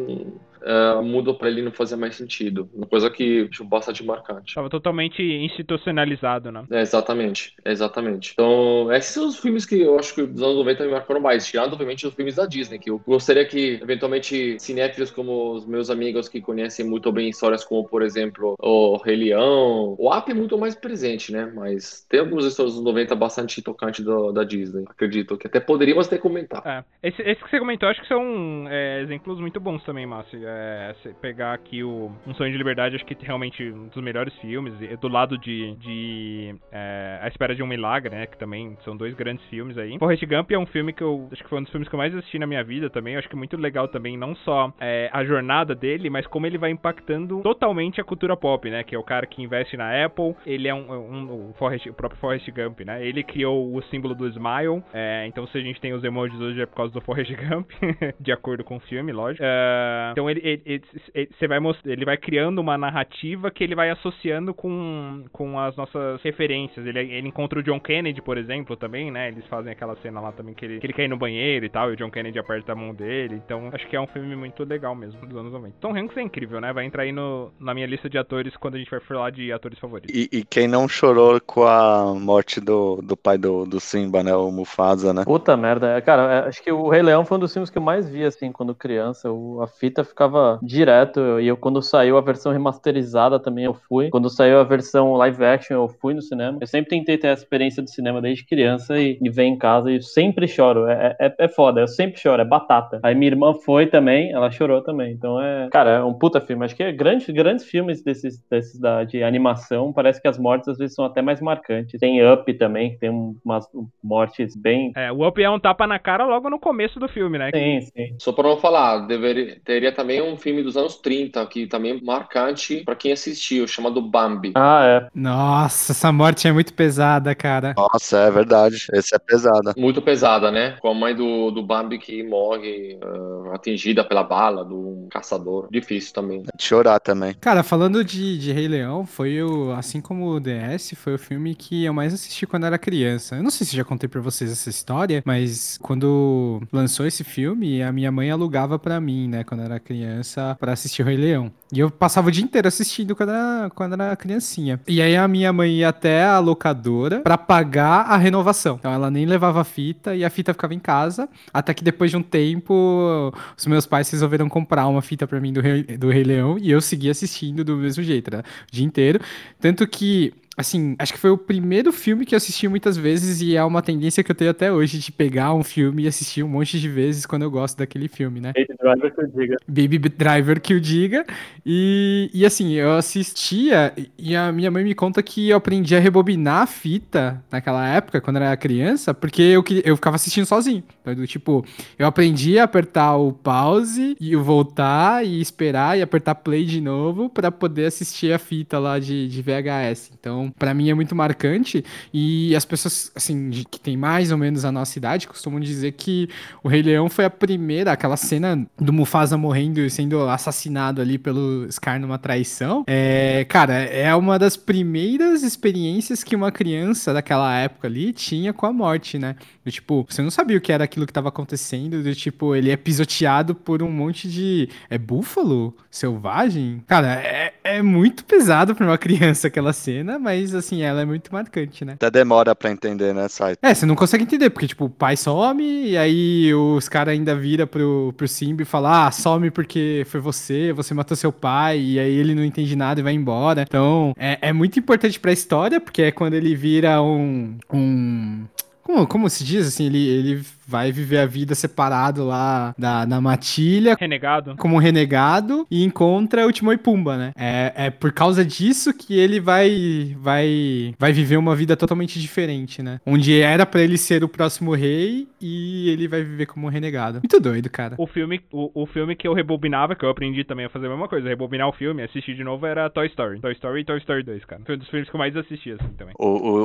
uh, mudou para ele não fazer mais sentido. Uma coisa que acho bastante marcante. Tava totalmente institucionalizado, né? É, exatamente, exatamente. Então, esses são os filmes que eu acho que dos anos 90 me marcaram mais, tirando, obviamente, os filmes da Disney, que eu gostaria que, eventualmente, cinéfilos como os meus amigos que conhecem muito bem histórias como, por exemplo, o Rei Leão, o App é muito mais presente, né? Mas tem algumas histórias dos 90 bastante tocantes do, da Disney, acredito, que até poderíamos ter comentado. É. Esse, esse que você comentou, acho que são é, exemplos muito bons também, Márcio. É, pegar aqui o Um Sonho de Liberdade, acho que realmente um dos melhores filmes. Do lado de, de é, A Espera de um Milagre, né? Que também são dois grandes filmes aí. Forrest Gump é um filme que eu acho que foi um dos filmes que eu mais assisti na minha vida também. Eu acho que é muito legal também, não só é, a jornada dele, mas como ele vai impactando totalmente a cultura pop, né? Que é o cara que investe na Apple. Ele é um, um o, Forrest, o próprio Forrest Gump, né? Ele criou o símbolo do Smile. É, então, se a gente tem os emojis hoje é por causa do Forrest Gump, de acordo com o filme, lógico. É, então, ele, ele, ele, ele, vai ele vai criando uma narrativa que ele vai associando com, com as nossas referências. Ele, ele encontra o John Kennedy, por exemplo, também, né? Eles fazem aquela cena lá também que ele, que ele cai no banheiro e tal, e o John Kennedy aperta a mão dele. Então, acho que é um filme muito legal mesmo, dos anos 90. Tom Hanks é incrível, né? Vai entrar aí no, na minha lista de atores quando a gente vai falar de atores favoritos. E, e quem não chorou com a morte do, do pai do, do Simba, né? O Mufasa, né? Puta merda. É, cara, é, acho que o Rei Leão foi um dos filmes que eu mais vi, assim, quando criança. O, a fita ficava direto. E eu, quando saiu a versão remasterizada também, eu fui. Quando saiu a versão live action, eu fui no cinema. Eu sempre tentei ter essa experiência do cinema desde criança e, e ver em casa e sempre choro. É, é, é foda, eu sempre choro, é batata. Aí minha irmã foi também, ela chorou também. Então é, cara, é um puta filme. Acho que é grandes, grandes filmes desses, desses da, de animação. Parece que as mortes às vezes são até mais marcantes. Tem Up também, que tem umas mortes bem. É, o Up é um tapa na cara logo no começo do filme, né? Sim, sim. Só pra não falar, deveria, teria também um filme dos anos 30, que também marcante para quem assistiu, chamado Bambi. Ah, é. Nossa, essa morte é muito pesada, cara. Nossa, é verdade. Esse é pesada. Muito pesada, né? Com a mãe do, do Bambi que morre uh, atingida pela bala do caçador. Difícil também. É de chorar também. Cara, falando de, de Rei Leão, foi o, assim como o DS, foi o filme que eu mais assisti quando era criança. Eu não sei se já contei pra vocês essa história, mas quando lançou esse filme, a minha mãe alugava pra mim, né, quando era criança criança pra assistir o Rei Leão. E eu passava o dia inteiro assistindo quando era, quando era criancinha. E aí a minha mãe ia até a locadora pra pagar a renovação. Então ela nem levava a fita e a fita ficava em casa. Até que depois de um tempo, os meus pais resolveram comprar uma fita pra mim do Rei, do Rei Leão e eu segui assistindo do mesmo jeito, né? O dia inteiro. Tanto que assim, acho que foi o primeiro filme que eu assisti muitas vezes e é uma tendência que eu tenho até hoje de pegar um filme e assistir um monte de vezes quando eu gosto daquele filme, né? Baby Driver que eu diga. Baby Driver que o diga. E, e assim, eu assistia e a minha mãe me conta que eu aprendi a rebobinar a fita naquela época, quando eu era criança, porque eu, eu ficava assistindo sozinho. Então, do tipo, eu aprendi a apertar o pause e voltar e esperar e apertar play de novo pra poder assistir a fita lá de, de VHS. Então, pra mim é muito marcante e as pessoas, assim, que tem mais ou menos a nossa idade costumam dizer que o Rei Leão foi a primeira, aquela cena do Mufasa morrendo e sendo assassinado ali pelo Scar numa traição. É, cara, é uma das primeiras experiências que uma criança daquela época ali tinha com a morte, né? Do tipo, você não sabia o que era aquilo que tava acontecendo, do tipo, ele é pisoteado por um monte de. É búfalo? Selvagem? Cara, é, é muito pesado pra uma criança aquela cena, mas assim, ela é muito marcante, né? Até demora pra entender, né, Sai? É, você não consegue entender, porque, tipo, o pai some, e aí os caras ainda vira pro, pro Simba e fala, ah, some porque foi você, você matou seu pai, e aí ele não entende nada e vai embora. Então, é, é muito importante pra história, porque é quando ele vira um... um... Como, como se diz, assim, ele, ele vai viver a vida separado lá da, da matilha, Renegado. como um renegado e encontra o Timão e Pumba, né? É, é por causa disso que ele vai, vai, vai viver uma vida totalmente diferente, né? Onde era pra ele ser o próximo rei e ele vai viver como um renegado. Muito doido, cara. O filme, o, o filme que eu rebobinava, que eu aprendi também a fazer a mesma coisa, rebobinar o filme, assistir de novo, era Toy Story. Toy Story e Toy Story 2, cara. Foi um dos filmes que eu mais assisti, assim, também. O, o,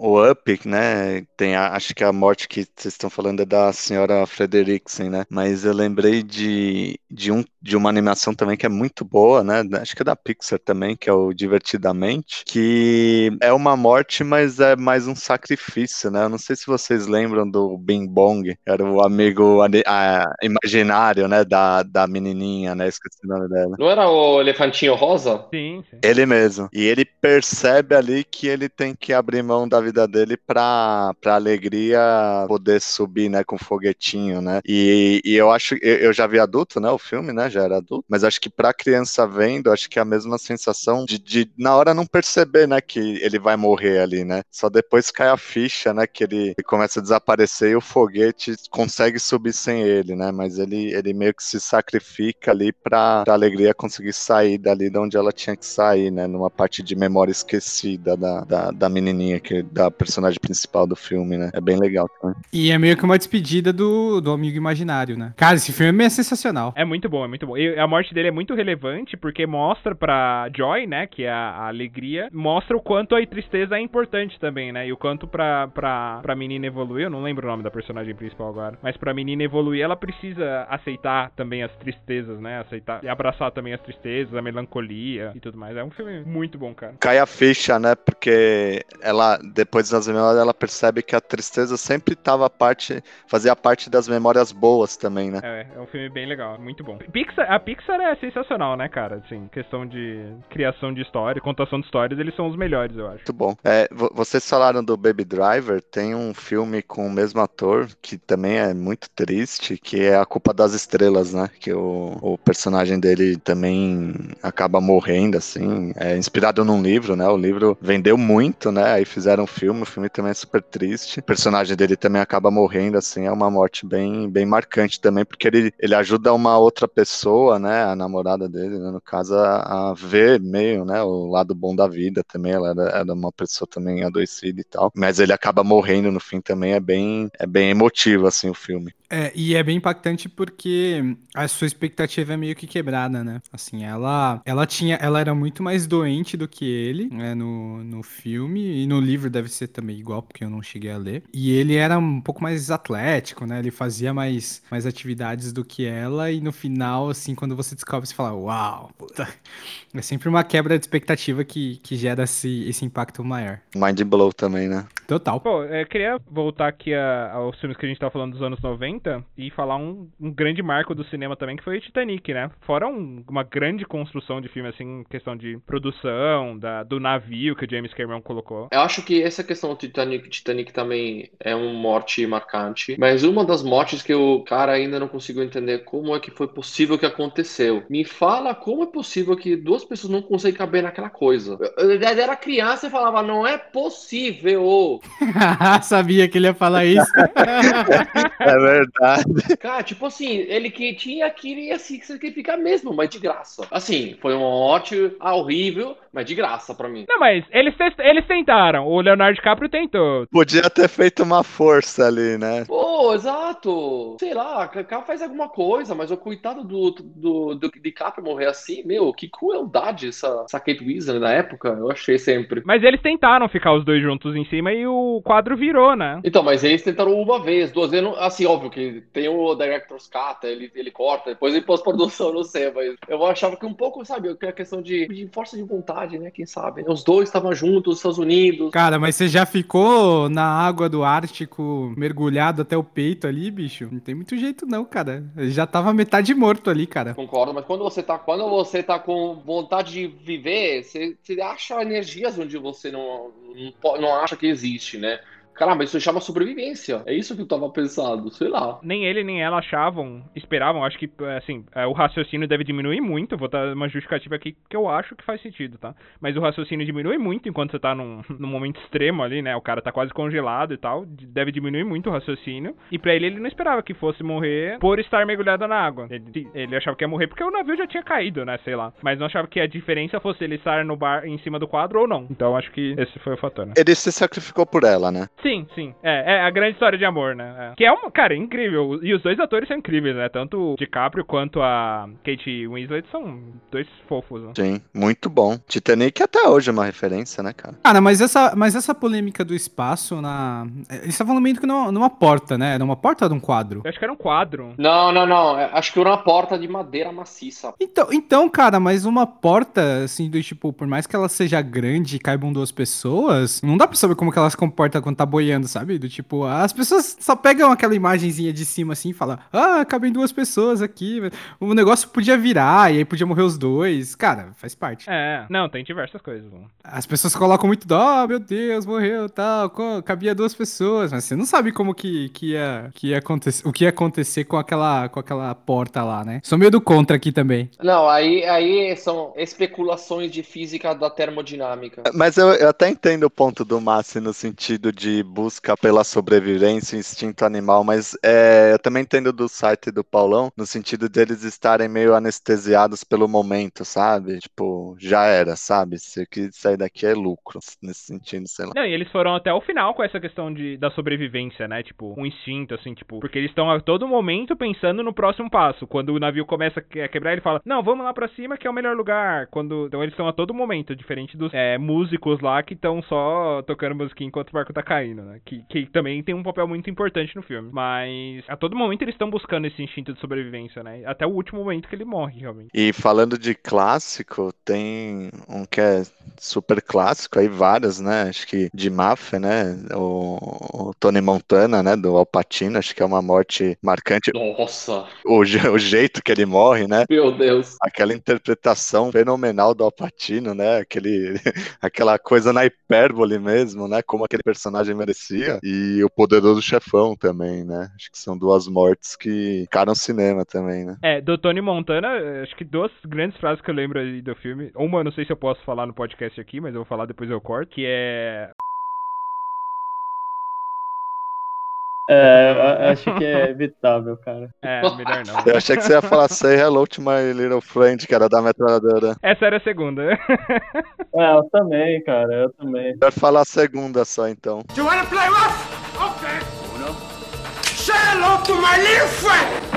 o, o Up, né? Tem a- acho que a morte que vocês estão falando é da senhora Frederiksen, né? Mas eu lembrei de, de, um, de uma animação também que é muito boa, né? Acho que é da Pixar também, que é o Divertidamente, que é uma morte, mas é mais um sacrifício, né? Eu não sei se vocês lembram do Bing Bong, era o amigo ah, imaginário, né? Da, da menininha, né? Esqueci o nome dela. Não era o elefantinho rosa? Sim, sim. Ele mesmo. E ele percebe ali que ele tem que abrir mão da vida dele pra, pra alegria poder subir, né, com foguetinho, né? E, e eu acho, eu, eu já vi adulto, né, o filme, né, já era adulto, mas acho que pra criança vendo, acho que é a mesma sensação de, de na hora não perceber, né, que ele vai morrer ali, né? Só depois cai a ficha, né, que ele, ele começa a desaparecer e o foguete consegue subir sem ele, né? Mas ele, ele meio que se sacrifica ali pra, pra alegria conseguir sair dali de onde ela tinha que sair, né? Numa parte de memória esquecida da, da, da menininha, que, da personagem principal do filme, né? É bem legal também. E é meio que uma despedida do, do amigo imaginário, né? Cara, esse filme é sensacional. É muito bom, é muito bom. E a morte dele é muito relevante porque mostra pra Joy, né, que é a, alegria, mostra o quanto a tristeza é importante também, né? E o quanto pra, pra, pra menina evoluir, eu não lembro o nome da personagem principal agora, mas pra menina evoluir, ela precisa aceitar também as tristezas, né? Aceitar e abraçar também as tristezas, a melancolia e tudo mais. É um filme muito bom, cara. Cai a ficha, né? Porque ela, depois das memórias, ela percebe que a tristeza sempre estava parte, fazia parte das memórias boas também, né? É, é um filme bem legal, muito bom. Pixar, a Pixar é sensacional, né, cara? Assim, questão de criação de história, contação de histórias, eles são os melhores, eu acho. Muito bom. É, vo- vocês falaram do Baby Driver, tem um filme com o mesmo ator que também é muito triste, que é A Culpa das Estrelas, né? Que o, o personagem dele também acaba morrendo, assim. É inspirado num livro, né? O livro vendeu muito, né? Aí fizeram um filme, o filme também é super triste. O personagem dele também acaba morrendo, assim. É uma morte bem, bem marcante também, porque ele, ele ajuda uma outra pessoa, né? A namorada dele, né, no caso, a, a ver meio, né? O lado bom da vida também. Ela era, era uma pessoa também adoecida e tal. Mas ele acaba morrendo no fim também. É bem, é bem emotivo, assim, o filme. É, e é bem impactante porque a sua expectativa é meio que quebrada, né? Assim, ela, ela tinha, ela era muito mais doente do que ele, né, no, no filme, e no livro deve ser também igual, porque eu não cheguei a ler. E ele era um pouco mais atlético, né? Ele fazia mais, mais atividades do que ela, e no final, assim, quando você descobre, você fala, uau, puta. É sempre uma quebra de expectativa que, que gera esse, esse impacto maior. Mind Blow também, né? Total. Pô, eu queria voltar aqui a- aos filmes que a gente tava falando dos anos 90 e falar um, um grande marco do cinema também, que foi o Titanic, né? Fora um- uma grande construção de filme, assim, questão de produção, da, do navio que o James Cameron colocou. Eu acho que essa questão do Titanic, Titanic também é uma morte marcante, mas uma das mortes que o cara ainda não conseguiu entender como é que foi possível que aconteceu. Me fala como é possível que duas pessoas não conseguem caber naquela coisa. Eu, eu era criança e falava, não é possível. Sabia que ele ia falar isso. É verdade. Cara, tipo assim, ele que tinha, queria se sacrificar mesmo, mas de graça. Assim, foi uma morte ah, horrível, mas de graça pra mim. Não, mas eles, eles tentaram. O Leonardo DiCaprio tentou. Podia ter feito uma força ali, né? Pô, exato. Sei lá, Kaká faz alguma coisa, mas o coitado do, do, do DiCaprio morrer assim, meu, que crueldade essa, essa Kate Winslet na época, eu achei sempre. Mas eles tentaram ficar os dois juntos em cima e o quadro virou, né? Então, mas eles tentaram uma vez, duas vezes, não- assim, óbvio que tem o Director's Cut, ele, ele corta, depois em pós-produção, não sei, mas eu achava que um pouco, sabe, que é a questão de, de força de vontade, né, quem sabe, né? Os dois estavam juntos, os Estados Unidos, Cara, mas você já ficou na água do Ártico mergulhado até o peito ali, bicho? Não tem muito jeito não, cara. Ele já tava metade morto ali, cara. Concordo, mas quando você tá, quando você tá com vontade de viver, você, você acha energias onde você não, não, não acha que existe, né? Caramba, isso chama sobrevivência. É isso que eu tava pensando, sei lá. Nem ele nem ela achavam, esperavam. Acho que, assim, é, o raciocínio deve diminuir muito. Vou dar uma justificativa aqui que eu acho que faz sentido, tá? Mas o raciocínio diminui muito enquanto você tá num, num momento extremo ali, né? O cara tá quase congelado e tal. Deve diminuir muito o raciocínio. E pra ele, ele não esperava que fosse morrer por estar mergulhado na água. Ele, ele achava que ia morrer porque o navio já tinha caído, né? Sei lá. Mas não achava que a diferença fosse ele estar no bar em cima do quadro ou não. Então acho que esse foi o fator, né? Ele se sacrificou por ela, né? Sim, sim. É, é a grande história de amor, né? É. Que é uma, cara, é incrível. E os dois atores são incríveis, né? Tanto o DiCaprio quanto a Kate Winslet são dois fofos, né? Sim, muito bom. Titanic até hoje é uma referência, né, cara? Cara, mas essa, mas essa polêmica do espaço na. Eles estavam meio que numa, numa porta, né? Era uma porta ou era um quadro? Eu acho que era um quadro. Não, não, não. é- Acho que era uma porta de madeira maciça. Então, então, cara, mas uma porta, assim, do tipo, por mais que ela seja grande e caibam duas pessoas, não dá pra saber como que ela se comporta quando tá boiando, sabe? Do tipo, as pessoas só pegam aquela imagenzinha de cima assim e falam, ah, cabem duas pessoas aqui. O negócio podia virar e aí podia morrer os dois. Cara, faz parte. É, não, tem diversas coisas. né? As pessoas colocam muito dó, oh, meu Deus, morreu tal, cabia duas pessoas, mas você não sabe como que, que, ia, que ia acontecer, o que ia acontecer com aquela, com aquela porta lá, né? Sou meio do contra aqui também. Não, aí, aí são especulações de física da termodinâmica. Mas eu, eu até entendo o ponto do Massi no sentido de busca pela sobrevivência, instinto animal, mas é, eu também entendo do site do Paulão no sentido deles estarem meio anestesiados pelo momento, sabe? Tipo, já era, sabe? Se que sair daqui é lucro, nesse sentido, sei lá. Não, e eles foram até o final com essa questão de, da sobrevivência, né? Tipo, um instinto, assim, tipo. Porque eles estão a todo momento pensando no próximo passo. Quando o navio começa a quebrar, ele fala: Não, vamos lá pra cima que é o melhor lugar. Quando... Então eles estão a todo momento, diferente dos é, músicos lá que estão só tocando musiquinha enquanto o barco tá caindo, né? Que, que também tem um papel muito importante no filme. Mas a todo momento eles estão buscando esse instinto de sobrevivência, né? Até o último momento que ele morre, realmente. E falando de clássico, tem um que é super clássico, aí vários, né? Acho que de máfia, né? O, o Tony Montana, né? Do Al Pacino, acho que é uma morte marcante. Nossa, O, o jeito que ele morre, né? meu Deus. Aquela interpretação fenomenal do Al Pacino, né? Aquele, aquela coisa na hipérbole mesmo, né? Como aquele personagem merecia. E o Poderoso Chefão também, né? Acho que são duas mortes que ficaram cinema também, né? É, do Tony Montana, eh, acho que duas grandes frases que eu lembro aí do filme. Uma, não sei se eu posso falar no podcast aqui, mas eu vou falar depois eu corto. Que é. É, eu acho que é evitável, cara. É, melhor não. Eu achei que você ia falar Say Hello to My Little Friend, que era da metralhadora. Essa era a segunda. É, eu também, cara, eu também. Melhor falar a segunda só, então. Do you want to play rough? Okay. Uno. Say hello to my little friend.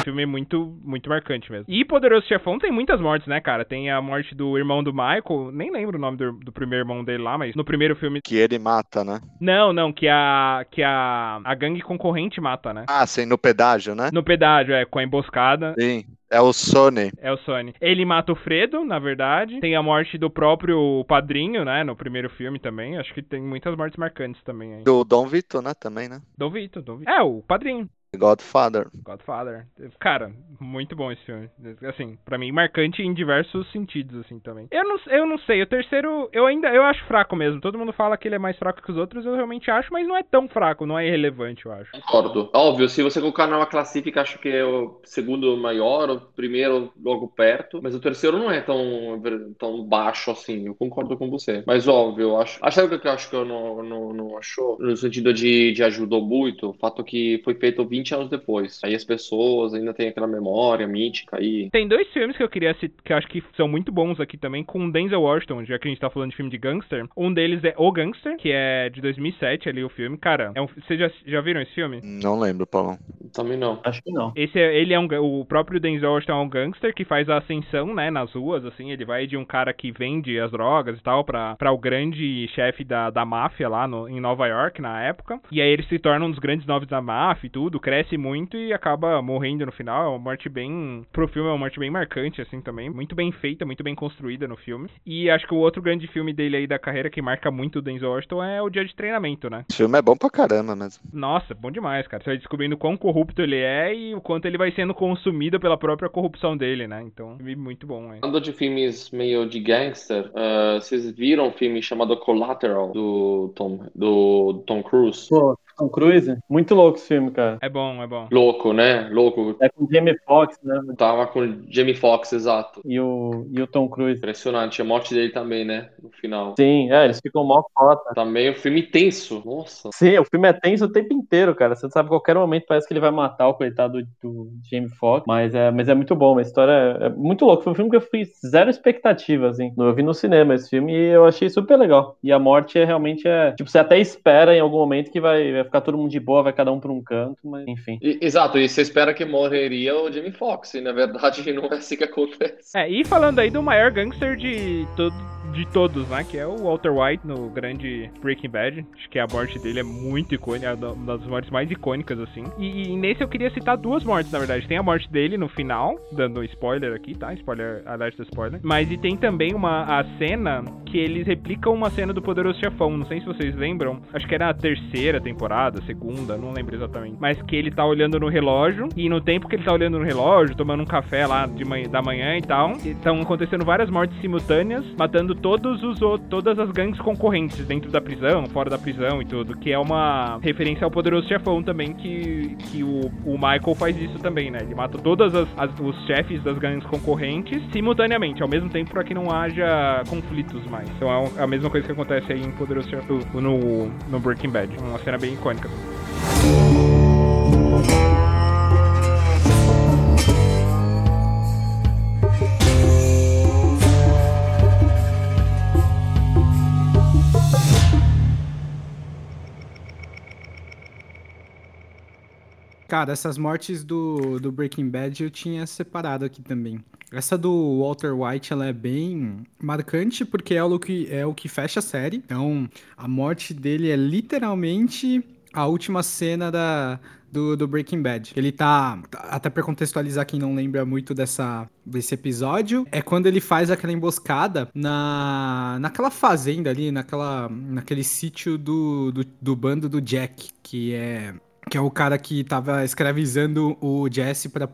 O filme muito, muito marcante mesmo. E Poderoso Chefão tem muitas mortes, né, cara? Tem a morte do irmão do Michael, nem lembro o nome do, do primeiro irmão dele lá, mas no primeiro filme. Que ele mata, né? Não, não, que a. que a. a gangue concorrente mata, né? Ah, sim, no pedágio, né? No pedágio, é, com a emboscada. Sim. É o Sony. É o Sony. Ele mata o Fredo, na verdade. Tem a morte do próprio padrinho, né? No primeiro filme também. Acho que tem muitas mortes marcantes também aí. Do Dom Vito, né? Também, né? Dom Vito, Dom Vito. É, o padrinho. Godfather. Godfather. Cara, muito bom esse filme. Assim, pra mim, marcante em diversos sentidos, assim, também. Eu não, eu não sei, o terceiro, eu ainda, eu acho fraco mesmo. Todo mundo fala que ele é mais fraco que os outros, eu realmente acho, mas não é tão fraco, não é irrelevante, eu acho. Concordo. Óbvio, se você colocar numa classifica, acho que é o segundo maior, o primeiro logo perto, mas o terceiro não é tão, tão baixo assim, eu concordo com você. Mas óbvio, eu acho. Acho que eu acho que eu não, não, não achou, no sentido de, de ajudou muito, o fato que foi feito 20 anos depois. Aí as pessoas ainda têm aquela memória mítica aí. Tem dois filmes que eu queria citar, que eu acho que são muito bons aqui também, com Denzel Washington, já que a gente tá falando de filme de gangster. Um deles é O Gangster, que é de 2007 ali o filme. Cara, é um, vocês já, já viram esse filme? Não lembro, Paulão. Também não. Acho que não. Esse é, ele é um, o próprio Denzel Washington é um gangster que faz a ascensão, né, nas ruas, assim, ele vai de um cara que vende as drogas e tal pra, pra o grande chefe da, da máfia lá no, em Nova York, na época. E aí ele se torna um dos grandes nomes da máfia e tudo, cresce muito e acaba morrendo no final. É uma morte bem. Pro filme é uma morte bem marcante, assim, também. Muito bem feita, muito bem construída no filme. E acho que o outro grande filme dele aí da carreira que marca muito o Denzel Washington é o Dia de Treinamento, né? Esse filme é bom pra caramba mesmo. Nossa, bom demais, cara. Você vai descobrindo quão corrupto ele é e o quanto ele vai sendo consumido pela própria corrupção dele, né? Então, filme muito bom, hein? Falando de filmes meio de gangster, uh, vocês viram um filme chamado Collateral do Tom, do Tom Cruise? Pô, Tom Cruise? Muito louco esse filme, cara. É bom, é bom. Louco, né? Louco. É com o Jamie Foxx, né? Tava com Jamie Foxx, exato. E o, e o Tom Cruise. Impressionante. A morte dele também, né? No final. Sim, é, eles ficam mó cota. Também o filme tenso. Nossa. Sim, o filme é tenso o tempo inteiro, cara. Você sabe, a qualquer momento parece que ele vai matar o coitado do, do Jamie Foxx. Mas é, mas é muito bom. A história é, é muito louco. Foi um filme que eu fiz zero expectativa, assim. Eu vi no cinema esse filme e eu achei super legal. E a morte é realmente é. Tipo, você até espera em algum momento que vai, vai ficar todo mundo de boa, vai cada um pra um canto, mas enfim. E- exato, e você espera que morreria o Jamie Foxx, e na verdade não é assim que acontece. É, e falando aí do maior gangster de, to de todos, né? Que é o Walter White no grande Breaking Bad. Acho que a morte dele é muito icônica, é uma das mortes mais icônicas, assim. E, e nesse eu queria citar duas mortes, na verdade. Tem a morte dele no final, dando spoiler aqui, tá? Spoiler, alerta spoiler. Mas e tem também uma a cena que eles replicam uma cena do Poderoso Chefão. Não sei se vocês lembram. Acho que era a terceira temporada, segunda, não lembro exatamente. Mas que ele tá olhando no relógio e no tempo que ele tá olhando no relógio, tomando um café lá de manhã, da manhã e tal, estão acontecendo várias mortes simultâneas, matando todos os todas as gangues concorrentes dentro da prisão, fora da prisão e tudo, que é uma referência ao Poderoso Chefão também, que, que o, o Michael faz isso também, né? Ele mata todas as, as- os chefes das gangues concorrentes simultaneamente, ao mesmo tempo para que não haja conflitos mais. Então é um- a mesma coisa que acontece aí em Poderoso Chefão, no, no Breaking Bad. Uma cena bem icônica. Cara, essas mortes do, do Breaking Bad eu tinha separado aqui também. Essa do Walter White, ela é bem marcante porque é o que, é o que fecha a série. Então, a morte dele é literalmente a última cena da, do, do Breaking Bad. Ele tá, até pra contextualizar quem não lembra muito dessa, desse episódio, é quando ele faz aquela emboscada na, naquela fazenda ali, naquela, naquele sítio do, do, do bando do Jack, que é que é o cara que tava escravizando o Jesse pra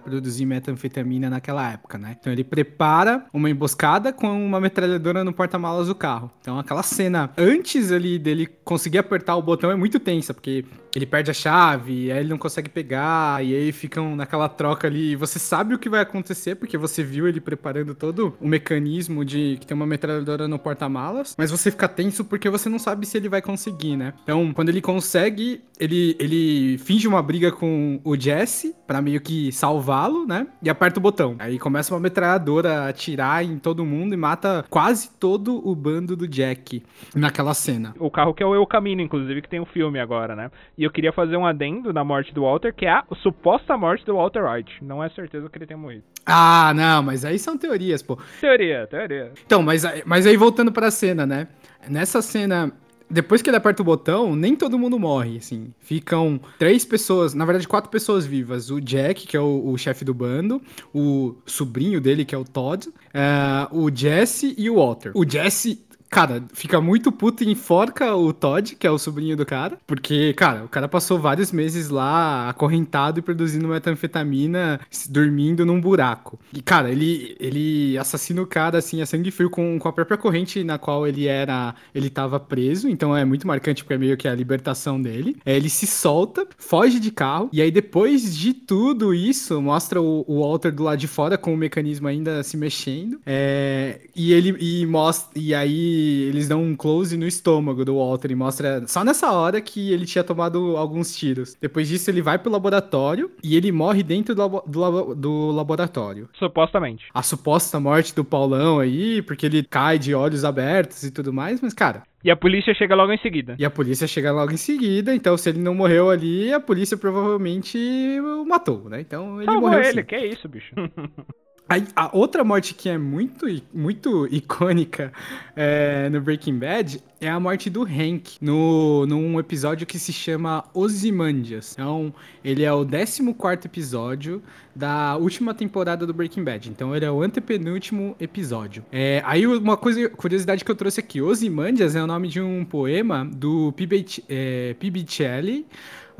produzir metanfetamina naquela época, né? Então ele prepara uma emboscada com uma metralhadora no porta-malas do carro. Então aquela cena antes ali dele conseguir apertar o botão é muito tensa, porque ele perde a chave, aí ele não consegue pegar, e aí ficam naquela troca ali. E você sabe o que vai acontecer, porque você viu ele preparando todo o mecanismo de que tem uma metralhadora no porta-malas, mas você fica tenso porque você não sabe se ele vai conseguir, né? Então, quando ele consegue, ele, ele finge uma briga com o Jesse, pra meio que salvá-lo, né? E aperta o botão. Aí começa uma metralhadora a atirar em todo mundo e mata quase todo o bando do Jack naquela cena. O carro que é o Eu Camino, inclusive, que tem um filme agora, né? E eu queria fazer um adendo na morte do Walter, que é a suposta morte do Walter White. Não é certeza que ele tenha morrido. Ah, não, mas aí são teorias, pô. Teoria, teoria. Então, mas, aí- mas aí voltando pra cena, né? Nessa cena, depois que ele aperta o botão, nem todo mundo morre, assim. Ficam três pessoas, na verdade, quatro pessoas vivas. O Jack, que é o, o chefe do bando, o sobrinho dele, que é o Todd, é, o Jesse e o Walter. O Jesse. Cara, fica muito puto e enforca o Todd, que é o sobrinho do cara. Porque, cara, o cara passou vários meses lá acorrentado e produzindo metanfetamina, dormindo num buraco. E, cara, ele, ele assassina o cara, assim, a sangue frio com, com a própria corrente na qual ele era. Ele tava preso. Então é muito marcante, porque é meio que a libertação dele. É, ele se solta, foge de carro. E aí, depois de tudo isso, mostra o, o Walter do lado de fora com o mecanismo ainda se mexendo. É, e ele e mostra. E aí eles dão um close no estômago do Walter e mostra só nessa hora que ele tinha tomado alguns tiros. Depois disso, ele vai pro laboratório e ele morre dentro do, labo- do labo- do laboratório. Supostamente. A suposta morte do Paulão aí, porque ele cai de olhos abertos e tudo mais, mas, cara, E a polícia chega logo em seguida. e a polícia chega logo em seguida, então se ele não morreu ali, a polícia provavelmente o matou, né? Então ele Salvou morreu ele, sim. que é isso, bicho. A outra morte que é muito, muito icônica é, no Breaking Bad é a morte do Hank, no, num episódio que se chama Ozymandias. Então, ele é o 14º episódio da última temporada do Breaking Bad. Então, ele é o antepenúltimo episódio. É, aí, uma coisa, curiosidade que eu trouxe aqui. Ozymandias é o nome de um poema do P.B. é,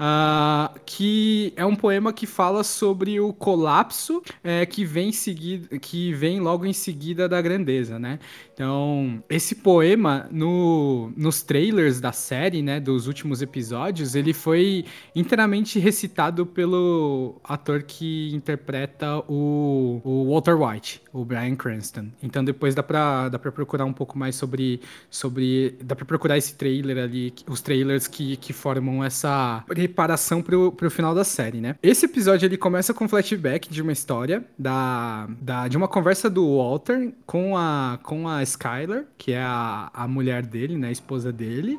Ah, que é um poema que fala sobre o colapso é, que vem seguido, que vem logo em seguida da grandeza, né? Então, esse poema no, nos trailers da série, né, dos últimos episódios, ele foi inteiramente recitado pelo ator que interpreta o, o Walter White, o Bryan Cranston. Então, depois dá pra, dá pra procurar um pouco mais sobre, sobre dá pra procurar esse trailer ali, os trailers que, que formam essa preparação pro, pro final da série, né? Esse episódio ele começa com um flashback de uma história da, da de uma conversa do Walter com a com a Skylar, que é a, a mulher dele, né, a esposa dele.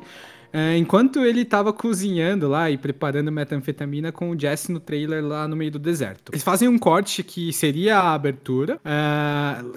É, enquanto ele tava cozinhando lá e preparando metanfetamina com o Jesse no trailer lá no meio do deserto. Eles fazem um corte que seria a abertura,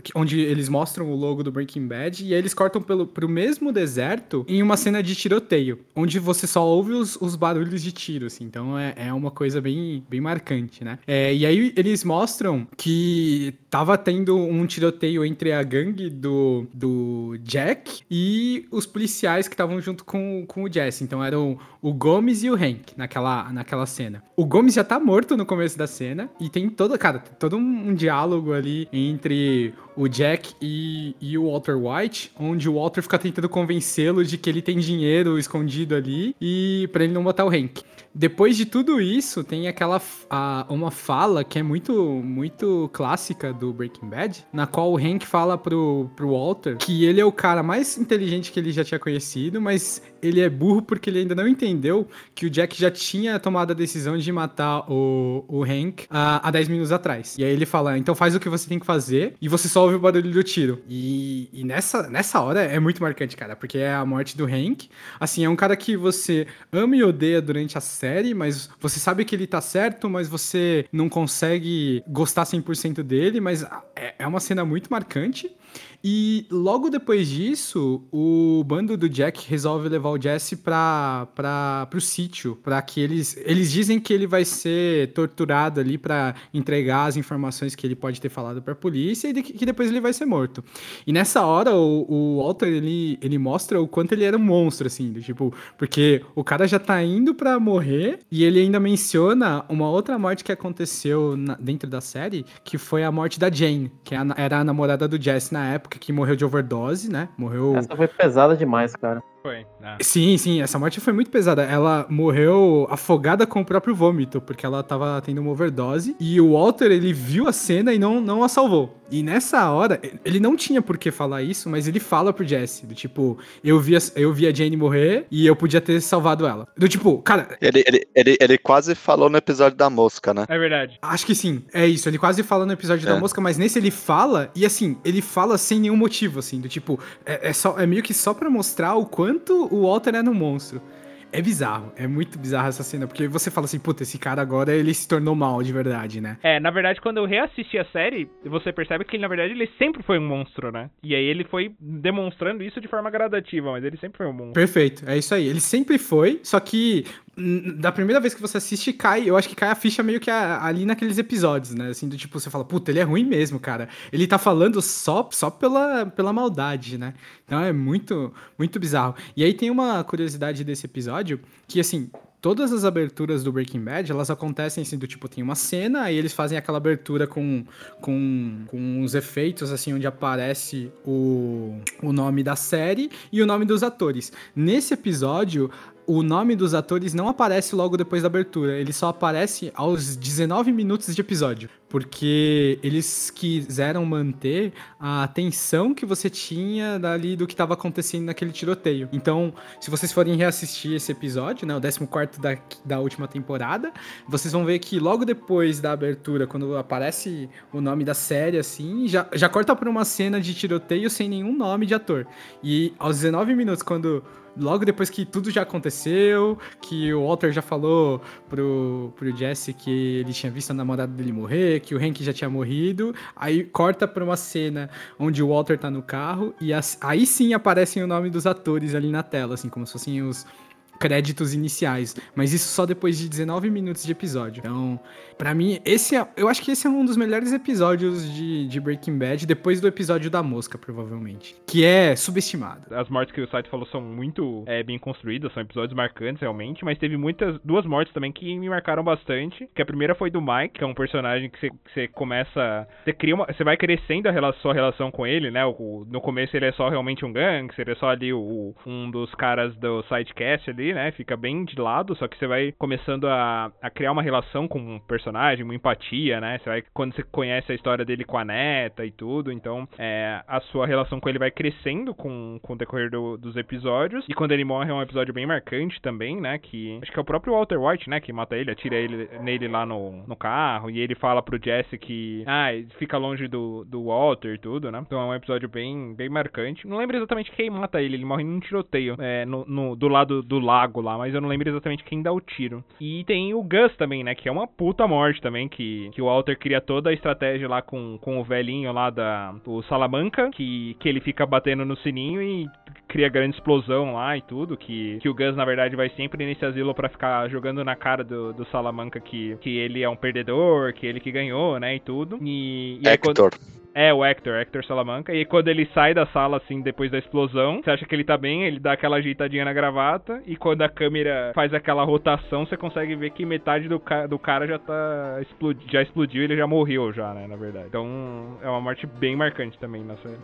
que- onde eles mostram o logo do Breaking Bad, e aí eles cortam pelo, pro mesmo deserto em uma cena de tiroteio, onde você só ouve os, os barulhos de tiro, assim. Então é, é uma coisa bem, bem marcante, né? É, e aí eles mostram que tava tendo um tiroteio entre a gangue do, do Jack e os policiais que estavam junto com, com o Jesse. Então eram o Gomes e o Hank naquela, naquela cena. O Gomes já tá morto no começo da cena e tem todo, cara, todo um, um diálogo ali entre o Jack e, e o Walter White, onde o Walter fica tentando convencê-lo de que ele tem dinheiro escondido ali e para ele não botar o Hank. Depois de tudo isso, tem aquela a- uma fala que é muito muito clássica do Breaking Bad, na qual o Hank fala pro, pro Walter que ele é o cara mais inteligente que ele já tinha conhecido, mas ele é burro porque ele ainda não entendeu que o Jack já tinha tomado a decisão de matar o, o Hank há 10 minutos atrás. E aí ele fala, então faz o que você tem que fazer e você só ouve o barulho do tiro. E, e nessa, nessa hora é muito marcante, cara, porque é a morte do Hank. Assim, é um cara que você ama e odeia durante a série, mas você sabe que ele tá certo, mas você não consegue gostar 100% dele, mas é, é uma cena muito marcante. E logo depois disso, o bando do Jack resolve levar o Jesse pra, pra, pro sítio, para que eles eles dizem que ele vai ser torturado ali pra entregar as informações que ele pode ter falado pra polícia e de- que depois ele vai ser morto. E nessa hora o, o Walter ele, ele mostra o quanto ele era um monstro assim, tipo, porque o cara já tá indo pra morrer e ele ainda menciona uma outra morte que aconteceu na- dentro da série, que foi a morte da Jane, que é a- era a namorada do Jesse na época, que morreu de overdose, né? Morreu. Essa foi pesada demais, cara. Foi. Ah. Sim, sim, essa morte foi muito pesada. Ela morreu afogada com o próprio vômito, porque ela tava tendo uma overdose. E o Walter, ele viu a cena e não, não a salvou. E nessa hora, ele não tinha por que falar isso, mas ele fala pro Jesse, do tipo, eu vi a, eu vi a Jane morrer e eu podia ter salvado ela. Do tipo, cara, Ele, ele, ele, ele quase falou no episódio da mosca, né? É verdade. Acho que sim, é isso. Ele quase fala no episódio da É. mosca, mas nesse ele fala, e assim, ele fala sem nenhum motivo, assim, do tipo, é, é só, é meio que só pra mostrar o quanto o Walter é no monstro. É bizarro, é muito bizarro essa cena, porque você fala assim, puta, esse cara agora ele se tornou mal de verdade, né? É, na verdade, quando eu reassisti a série, você percebe que ele, na verdade, ele sempre foi um monstro, né? E aí ele foi demonstrando isso de forma gradativa, mas ele sempre foi um monstro. Perfeito, é isso aí. Ele sempre foi, só que da primeira vez que você assiste, cai, eu acho que cai a ficha meio que a- ali naqueles episódios, né? Assim, do tipo, você fala, puta, ele é ruim mesmo, cara. Ele tá falando só, só pela, pela maldade, né? Então é muito, muito bizarro. E aí tem uma curiosidade desse episódio, que assim, todas as aberturas do Breaking Bad, elas acontecem assim, do tipo, tem uma cena, aí eles fazem aquela abertura com, com, com os efeitos, assim, onde aparece o, o nome da série e o nome dos atores. Nesse episódio, o nome dos atores não aparece logo depois da abertura, ele só aparece aos 19 minutos de episódio, porque eles quiseram manter a atenção que você tinha dali do que estava acontecendo naquele tiroteio. Então, se vocês forem reassistir esse episódio, né, o 14 da, da última temporada, vocês vão ver que logo depois da abertura, quando aparece o nome da série, assim, já, já corta pra uma cena de tiroteio sem nenhum nome de ator. E aos 19 minutos, quando logo depois que tudo já aconteceu, que o Walter já falou pro, pro Jesse que ele tinha visto a namorada dele morrer, que o Hank já tinha morrido, aí corta pra uma cena onde o Walter tá no carro e as- aí sim aparecem o nome dos atores ali na tela, assim, como se fossem os créditos iniciais, mas isso só depois de 19 minutos de episódio. Então, pra mim, esse é, eu acho que esse é um dos melhores episódios de, de Breaking Bad, depois do episódio da mosca, provavelmente, que é subestimado. As mortes que o site falou são muito é, bem construídas, são episódios marcantes realmente, mas teve muitas, duas mortes também que me marcaram bastante. Que a primeira foi do Mike, que é um personagem que você, começa. Você cria. Você vai crescendo a rela- sua relação com ele, né? O- no começo ele é só realmente um gangster, é só ali o, um dos caras do sidecast ali, né? Fica bem de lado, só que você vai começando a, a criar uma relação com o personagem, uma empatia, né? Você vai, quando você conhece a história dele com a neta e tudo, então é, a sua relação com ele vai crescendo com, com o decorrer do- dos episódios. E quando ele morre é um episódio bem marcante também, né? Que acho que é o próprio Walter White, né? Que mata ele, atira ele nele lá no, no carro. E ele fala pro Jesse que ah, fica longe do, do Walter e tudo, né? Então é um episódio bem, bem marcante. Não lembro exatamente quem mata ele, ele morre num tiroteio é, no, no- do lado do lago lá, mas eu não lembro exatamente quem dá o tiro. E tem o Gus também, né? Que é uma puta morte também, que, que o Walter cria toda a estratégia lá com, com o velhinho lá da o Salamanca, que, que ele fica batendo no sininho e cria grande explosão lá e tudo, que, que o Gus, na verdade, vai sempre nesse asilo pra ficar jogando na cara do, do Salamanca que, que ele é um perdedor, que ele que ganhou, né, e tudo. E, e aí quando- Hector. É, o Hector, Hector Salamanca. E quando ele sai da sala, assim, depois da explosão, você acha que ele tá bem, ele dá aquela ajeitadinha na gravata. E quando a câmera faz aquela rotação, você consegue ver que metade do, ca do cara já tá explodi já explodiu, ele já morreu já, né, na verdade. Então, é uma morte bem marcante também na série.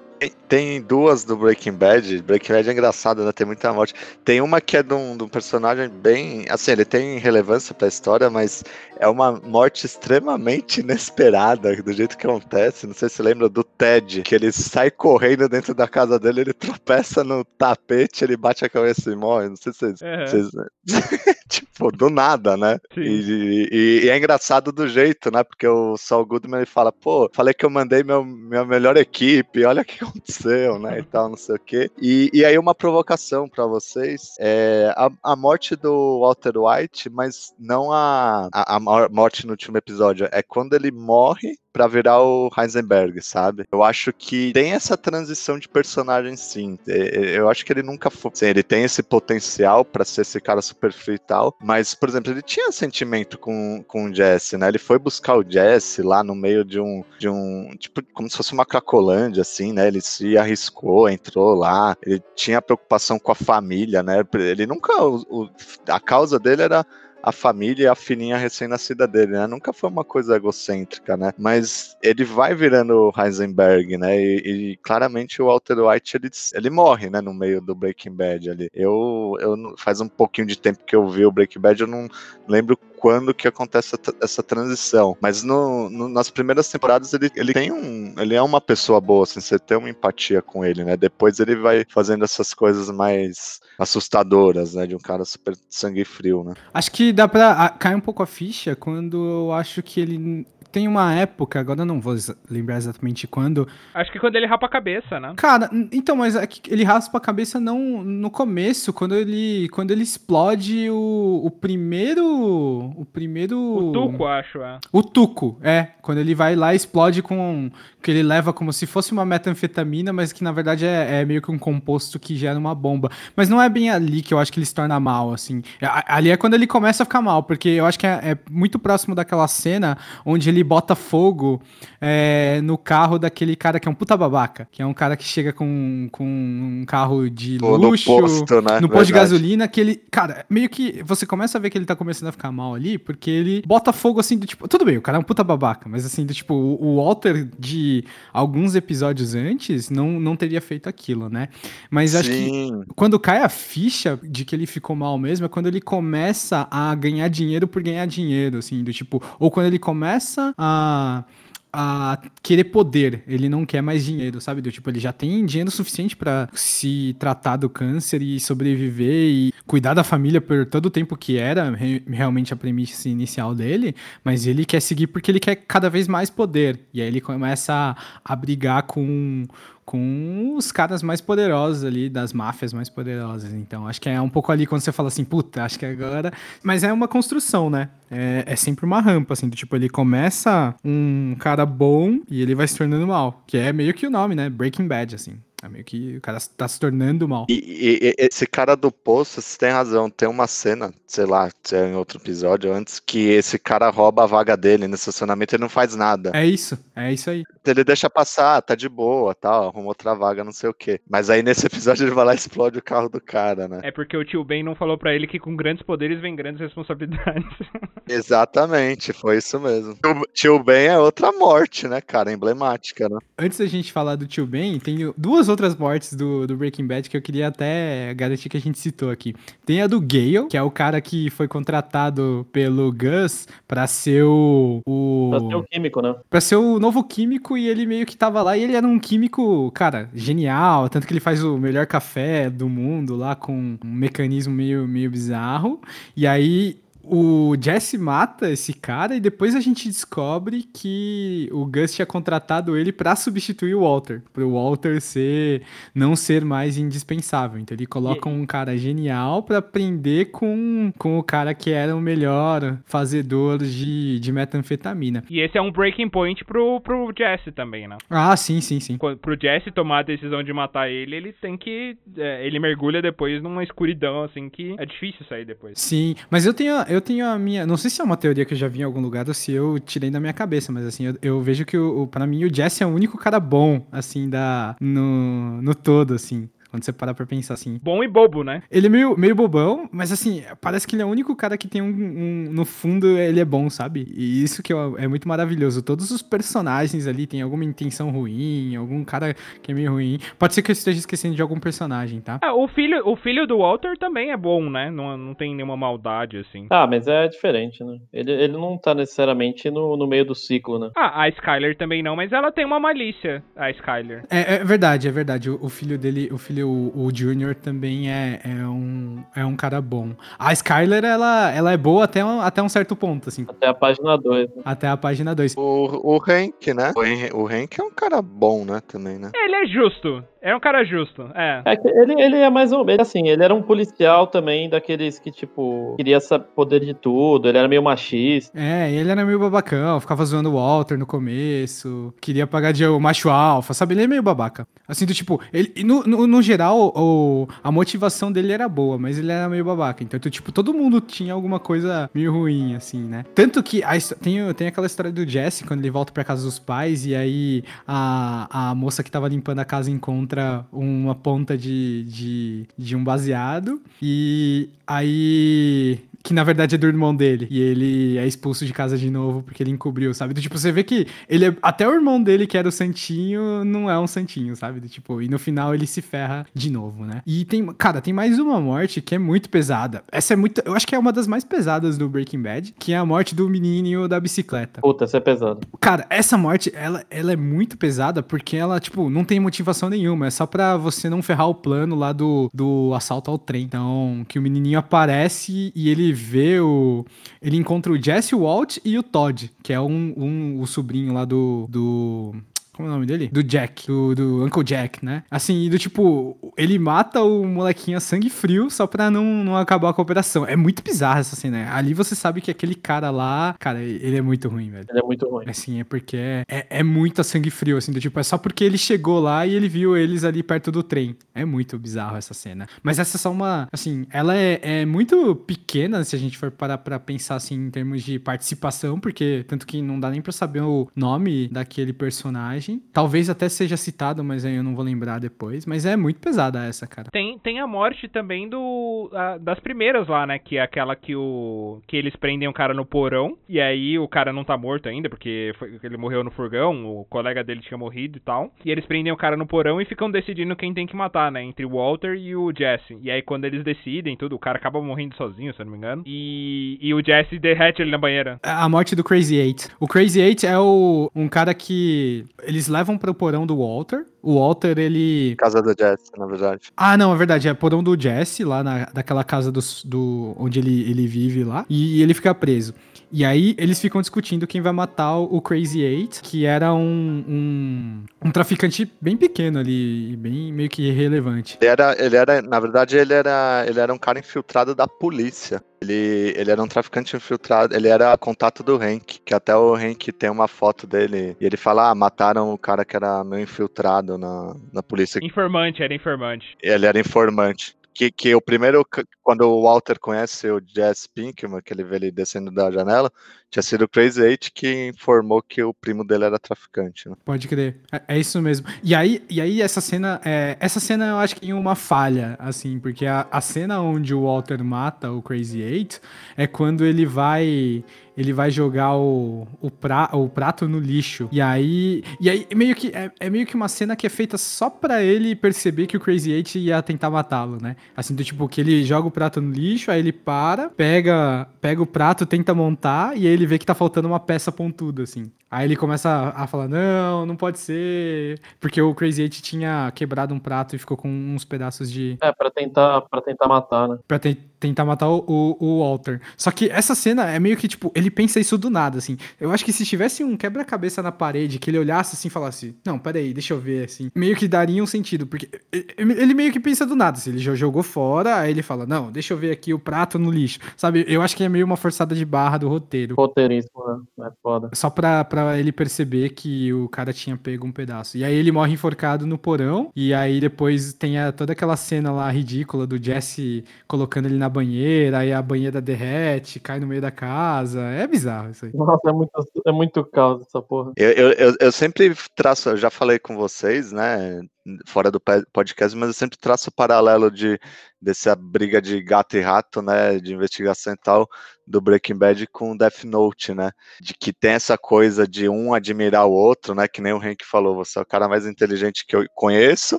Tem, duas do Breaking Bad. Breaking Bad é engraçado, né? Tem muita morte. Tem uma que é de um, de um personagem bem. Assim, ele tem relevância pra história, mas é uma morte extremamente inesperada, do jeito que acontece. Não sei se você lembra do Ted, que ele sai correndo dentro da casa dele, ele tropeça no tapete, ele bate a cabeça e morre. Não sei se vocês. Aham. vocês- tipo, do nada, né? E, e- e é engraçado do jeito, né? Porque o Saul Goodman ele fala, pô, falei que eu mandei meu, minha melhor equipe, olha o que aconteceu, né? E tal, não sei o quê. E, e aí uma provocação pra vocês. É, a, a morte do Walter White, mas não a, a, a mor- morte no último episódio, é quando ele morre pra virar o Heisenberg, sabe? Eu acho que tem essa transição de personagem sim. É, é, Eu acho que ele nunca foi. Sim, ele tem esse potencial pra ser esse cara super frio e tal, mas, por exemplo, ele tinha sentimento com, com o Jesse, né? Ele foi buscar o Jesse lá no meio de um, de um. Tipo, como se fosse uma cracolândia, assim, né? Ele se arriscou, entrou lá, ele tinha preocupação com a família, né? Ele nunca. o- o- a causa dele era a família e a filhinha recém-nascida dele, né? Nunca foi uma coisa egocêntrica, né? Mas ele vai virando Heisenberg, né? E, e claramente o Walter White ele, ele morre, né? No meio do Breaking Bad ali. Eu, eu faz um pouquinho de tempo que eu vi o Breaking Bad, eu não lembro quando que acontece essa transição. Mas no, no, nas primeiras temporadas ele, ele tem um. Ele é uma pessoa boa, assim, você tem uma empatia com ele, né? Depois ele vai fazendo essas coisas mais assustadoras, né? De um cara super sangue frio, né? Acho que dá pra cair um pouco a ficha quando eu acho que ele tem uma época, agora eu não vou lembrar exatamente quando. Acho que quando ele rapa a cabeça, né? Cara, então, mas é que ele raspa a cabeça não no começo, quando ele quando ele explode o, o primeiro o primeiro o tuco, acho, é. O tuco, é, quando ele vai lá e explode com que ele leva como se fosse uma metanfetamina, mas que na verdade é, é meio que um composto que gera uma bomba. Mas não é bem ali que eu acho que ele se torna mal, assim. Ali é quando ele começa a ficar mal, porque eu acho que é, é muito próximo daquela cena onde ele ele bota fogo é, no carro daquele cara que é um puta babaca, que é um cara que chega com, com um carro de Pô, luxo, no posto, né? no posto de gasolina, que ele, cara, meio que você começa a ver que ele tá começando a ficar mal ali, porque ele bota fogo assim do tipo, tudo bem, o cara é um puta babaca, mas assim, do tipo, o Walter de alguns episódios antes não, não teria feito aquilo, né? Mas Sim. acho que quando cai a ficha de que ele ficou mal mesmo é quando ele começa a ganhar dinheiro por ganhar dinheiro, assim, do tipo, ou quando ele começa a, a querer poder, ele não quer mais dinheiro, sabe? Do tipo, ele já tem dinheiro suficiente para se tratar do câncer e sobreviver e cuidar da família por todo o tempo que era re realmente a premissa inicial dele, mas ele quer seguir porque ele quer cada vez mais poder. E aí ele começa a, a brigar com com os caras mais poderosos ali, das máfias mais poderosas. Então, acho que é um pouco ali quando você fala assim, puta, acho que agora. Mas é uma construção, né? É, é sempre uma rampa, assim, do tipo, ele começa um cara bom e ele vai se tornando mal. Que é meio que o nome, né? Breaking Bad, assim. É meio que o cara tá se tornando mal. E, e, e, esse cara do poço, você tem razão. Tem uma cena, sei lá, se é em outro episódio antes, que esse cara rouba a vaga dele no estacionamento e não faz nada. É isso, é isso aí. Ele deixa passar, tá de boa, tal, arruma outra vaga, não sei o quê. Mas aí nesse episódio ele vai lá e explode o carro do cara, né? É porque o tio Ben não falou para ele que com grandes poderes vem grandes responsabilidades. Exatamente, foi isso mesmo. O tio Ben é outra morte, né, cara? Emblemática, né? Antes da gente falar do tio Ben, tem duas outras mortes do, do Breaking Bad que eu queria até garantir que a gente citou aqui. Tem a do Gale, que é o cara que foi contratado pelo Gus pra ser o. o... Pra ser o químico, né? Pra ser o novo químico e ele meio que tava lá e ele era um químico, cara, genial. Tanto que ele faz o melhor café do mundo lá com um mecanismo meio, meio bizarro. E aí o Jesse mata esse cara e depois a gente descobre que o Gus tinha contratado ele para substituir o Walter, para o Walter ser não ser mais indispensável. Então ele coloca um cara genial para aprender com, com o cara que era o melhor fazedor de, de metanfetamina. E esse é um breaking point pro, pro Jesse também, né? Ah, sim, sim, sim. Pro Jesse tomar a decisão de matar ele, ele tem que é, ele mergulha depois numa escuridão assim que é difícil sair depois. Sim, mas eu tenho eu tenho a minha. Não sei se é uma teoria que eu já vi em algum lugar ou se eu tirei da minha cabeça, mas assim, eu, eu vejo que o, o, para mim o Jesse é o único cara bom, assim, da, no, no todo, assim. Quando você parar pra pensar assim. Bom e bobo, né? Ele é meio, meio bobão, mas assim, parece que ele é o único cara que tem um, um No fundo, ele é bom, sabe? E isso que é muito maravilhoso. Todos os personagens ali têm alguma intenção ruim, algum cara que é meio ruim. Pode ser que eu esteja esquecendo de algum personagem, tá? Ah, o filho, o filho do Walter também é bom, né? Não, não tem nenhuma maldade, assim. Ah, mas é diferente, né? Ele, ele não tá necessariamente no, no meio do ciclo, né? Ah, a Skyler também não, mas ela tem uma malícia, a Skyler. É, é verdade, é verdade. O, o filho dele, o filho o, o Junior também é, é, um, é um cara bom. A Skyler, ela, ela é boa até um, até um certo ponto, assim. Até a página 2. Né? Até a página 2. O, o Hank, né? O, o Hank é um cara bom, né, também, né? Ele é justo. É um cara justo, é. é ele, ele é mais ou menos assim, ele era um policial também, daqueles que, tipo, queria poder de tudo, ele era meio machista. É, ele era meio babacão, ficava zoando o Walter no começo, queria pagar de macho alfa, sabe? Ele é meio babaca. Assim, do tipo, ele, no, no, no geral, o, a motivação dele era boa, mas ele era meio babaca. Então, tipo, todo mundo tinha alguma coisa meio ruim, assim, né? Tanto que a, tem, tem aquela história do Jesse, quando ele volta pra casa dos pais, e aí a, a moça que tava limpando a casa encontra uma ponta de, de, de um baseado. E aí que na verdade é do irmão dele. E ele é expulso de casa de novo porque ele encobriu, sabe? Do, tipo, você vê que ele é, até o irmão dele, que era o Santinho, não é um Santinho, sabe? Do, tipo, e no final ele se ferra de novo, né? E tem, cara, tem mais uma morte que é muito pesada. Essa é muito, eu acho que é uma das mais pesadas do Breaking Bad, que é a morte do menininho da bicicleta. Puta, essa é pesado. Cara, essa morte, ela, ela é muito pesada porque ela, tipo, não tem motivação nenhuma. É só pra você não ferrar o plano lá do, do assalto ao trem. Então, que o menininho aparece e ele vê o. Ele encontra o Jesse, Walt e o Todd, que é um, um o sobrinho lá do. do como é o nome dele? Do Jack, do, do Uncle Jack, né? Assim, do tipo, ele mata o molequinho a sangue frio só pra não, não acabar com a operação. É muito bizarro essa cena. né? Ali você sabe que aquele cara lá, cara, ele é muito ruim, velho. Ele é muito ruim. Assim, é porque é, é, é muito a sangue frio, assim, do tipo, é só porque ele chegou lá e ele viu eles ali perto do trem. É muito bizarro essa cena. Mas essa é só uma, assim, ela é, é muito pequena se a gente for parar pra pensar, assim, em termos de participação, porque tanto que não dá nem pra saber o nome daquele personagem. Talvez até seja citado, mas aí eu não vou lembrar depois. Mas é muito pesada essa, cara. Tem, tem a morte também do a- das primeiras lá, né? Que é aquela que o que eles prendem o cara no porão e aí o cara não tá morto ainda porque foi- ele morreu no furgão, o colega dele tinha morrido e tal. E eles prendem o cara no porão e ficam decidindo quem tem que matar, né? Entre o Walter e o Jesse. E aí quando eles decidem tudo, o cara acaba morrendo sozinho, se eu não me engano. E, e o Jesse derrete ele na banheira. A morte do Crazy Eight. O Crazy Eight é o, um cara que eles levam para o porão do Walter. O Walter, ele. Casa da Jess, na verdade. Ah, não, é verdade. É porão do Jesse, lá na, daquela casa dos- do, onde ele, ele vive lá. E, ele fica preso. E aí eles ficam discutindo quem vai matar o Crazy Eight, que era um, um, um traficante bem pequeno ali, bem meio que irrelevante. Ele era, ele era, na verdade, ele era, ele era um cara infiltrado da polícia. Ele, ele era um traficante infiltrado, ele era contato do Hank, que até o Hank tem uma foto dele e ele fala: Ah, mataram o cara que era meu infiltrado na, na polícia. Informante, era informante. Ele era informante. Que, que o primeiro, quando o Walter conhece o Jess Pinkman, que ele vê ele descendo da janela, tinha sido o Crazy Eight que informou que o primo dele era traficante. Né? Pode crer. É, é isso mesmo. E aí, e aí essa cena, é, essa cena eu acho que tem uma falha, assim, porque a, a cena onde o Walter mata o Crazy Eight é quando ele vai ele vai jogar o, o, pra, o prato no lixo. E aí, e aí meio que é, é meio que uma cena que é feita só pra ele perceber que o Crazy Eight ia tentar matá-lo, né? Assim, do tipo que ele joga o prato no lixo, aí ele para, pega, pega o prato, tenta montar e aí ele vê que tá faltando uma peça pontuda assim. Aí ele começa a, a falar: "Não, não pode ser", porque o Crazy Eight tinha quebrado um prato e ficou com uns pedaços de É, pra tentar, pra tentar matar, né? Pra te- tentar matar o, o- o Walter. Só que essa cena é meio que, tipo, ele pensa isso do nada, assim. Eu acho que se tivesse um quebra-cabeça na parede, que ele olhasse assim e falasse, não, peraí, deixa eu ver, assim. Meio que daria um sentido, porque ele meio que pensa do nada, assim. Ele já jogou fora, aí ele fala, não, deixa eu ver aqui o prato no lixo. Sabe, eu acho que é meio uma forçada de barra do roteiro. Roteiríssimo, né? É foda. Só pra, pra ele perceber que o cara tinha pego um pedaço. E aí ele morre enforcado no porão. E aí depois tem a- toda aquela cena lá ridícula do Jesse colocando ele na banheira. Aí a banheira derrete, cai no meio da casa. É bizarro isso aí. Nossa, é muito, é muito caos essa porra. Eu, eu, eu, eu sempre traço, eu já falei com vocês, né, fora do podcast, mas eu sempre traço o paralelo de dessa briga de gato e rato, né, de investigação e tal, do Breaking Bad com Death Note, né, de que tem essa coisa de um admirar o outro, né, que nem o Hank falou, você é o cara mais inteligente que eu conheço,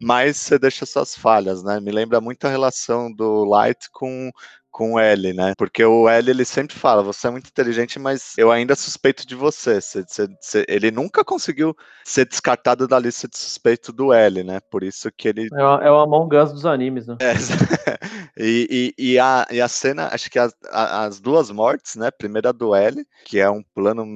mas você deixa suas falhas, né, me lembra muito a relação do Light com com o L, né? Porque o L ele sempre fala: você é muito inteligente, mas eu ainda suspeito de você. Você- você- você- ele nunca conseguiu ser descartado da lista de suspeito do L, né? Por isso que ele. É o, é o Among Us dos animes, né? É, e, e, e, a, e a cena, acho que as, as duas mortes, né? Primeiro a do L, que é um plano